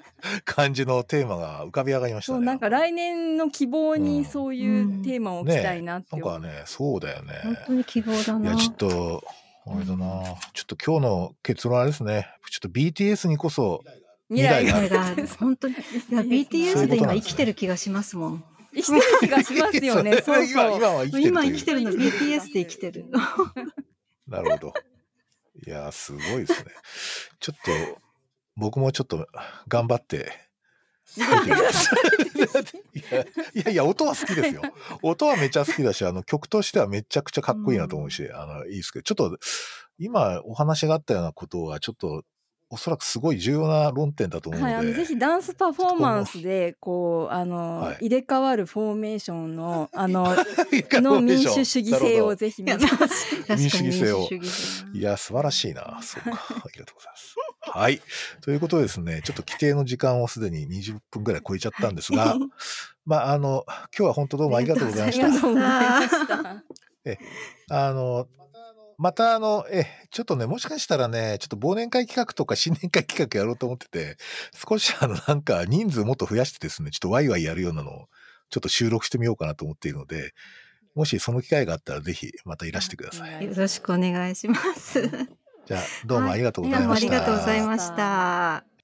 Speaker 1: 感じのテーマが浮かび上がりましたね。
Speaker 2: そうなんか来年の希望
Speaker 1: うん
Speaker 2: にそういうテーマを置きたいなって思う、
Speaker 1: なんかねそうだよね。
Speaker 3: 本当に希望だな。
Speaker 1: いやちょっとあれだな、ちょっと今日の結論あれですね。ちょっと BTS にこそ
Speaker 2: 未来が。
Speaker 3: ある。*laughs* 本当に。いや BTS で今生きてる気がしますもん。
Speaker 2: 生きてる気がしますよね。*laughs* そう
Speaker 1: 今
Speaker 2: そう。
Speaker 1: 今は生きてる
Speaker 3: 今生きてるの BTS で生きてる。*laughs*
Speaker 1: なるほど。いや、すごいですね。ちょっと、僕もちょっと頑張って、いやいや音は好きですよ。*laughs* 音はめちゃ好きだし、あの曲としてはめちゃくちゃかっこいいなと思うし、うん、あの、いいですけど、ちょっと、今お話があったようなことは、ちょっとおそらくすごい重要な論点だと思うので、はい、
Speaker 2: ぜひダンスパフォーマンスでこうあの、はい、入れ替わるフォーメーションの *laughs* あのの民主主義性をぜひ *laughs*
Speaker 1: 民主主義性を。いや素晴らしいな。そうか。*laughs* ありがとうございます。はい。ということでですねちょっと規定の時間をすでに20分ぐらい超えちゃったんですがまああの今日は本当どうもありがとうございました。ありがとうございました。え。あのまたあの、え、ちょっとね、もしかしたらね、ちょっと忘年会企画とか新年会企画やろうと思ってて、少しあの、なんか人数もっと増やしてですね、ちょっとワイワイやるようなのを、ちょっと収録してみようかなと思っているので、もしその機会があったら、ぜひまたいらしてください。
Speaker 3: よろしくお願いします。*laughs*
Speaker 1: じゃあ、どうもありがとうございました。
Speaker 3: はい、どうもありがとうございました。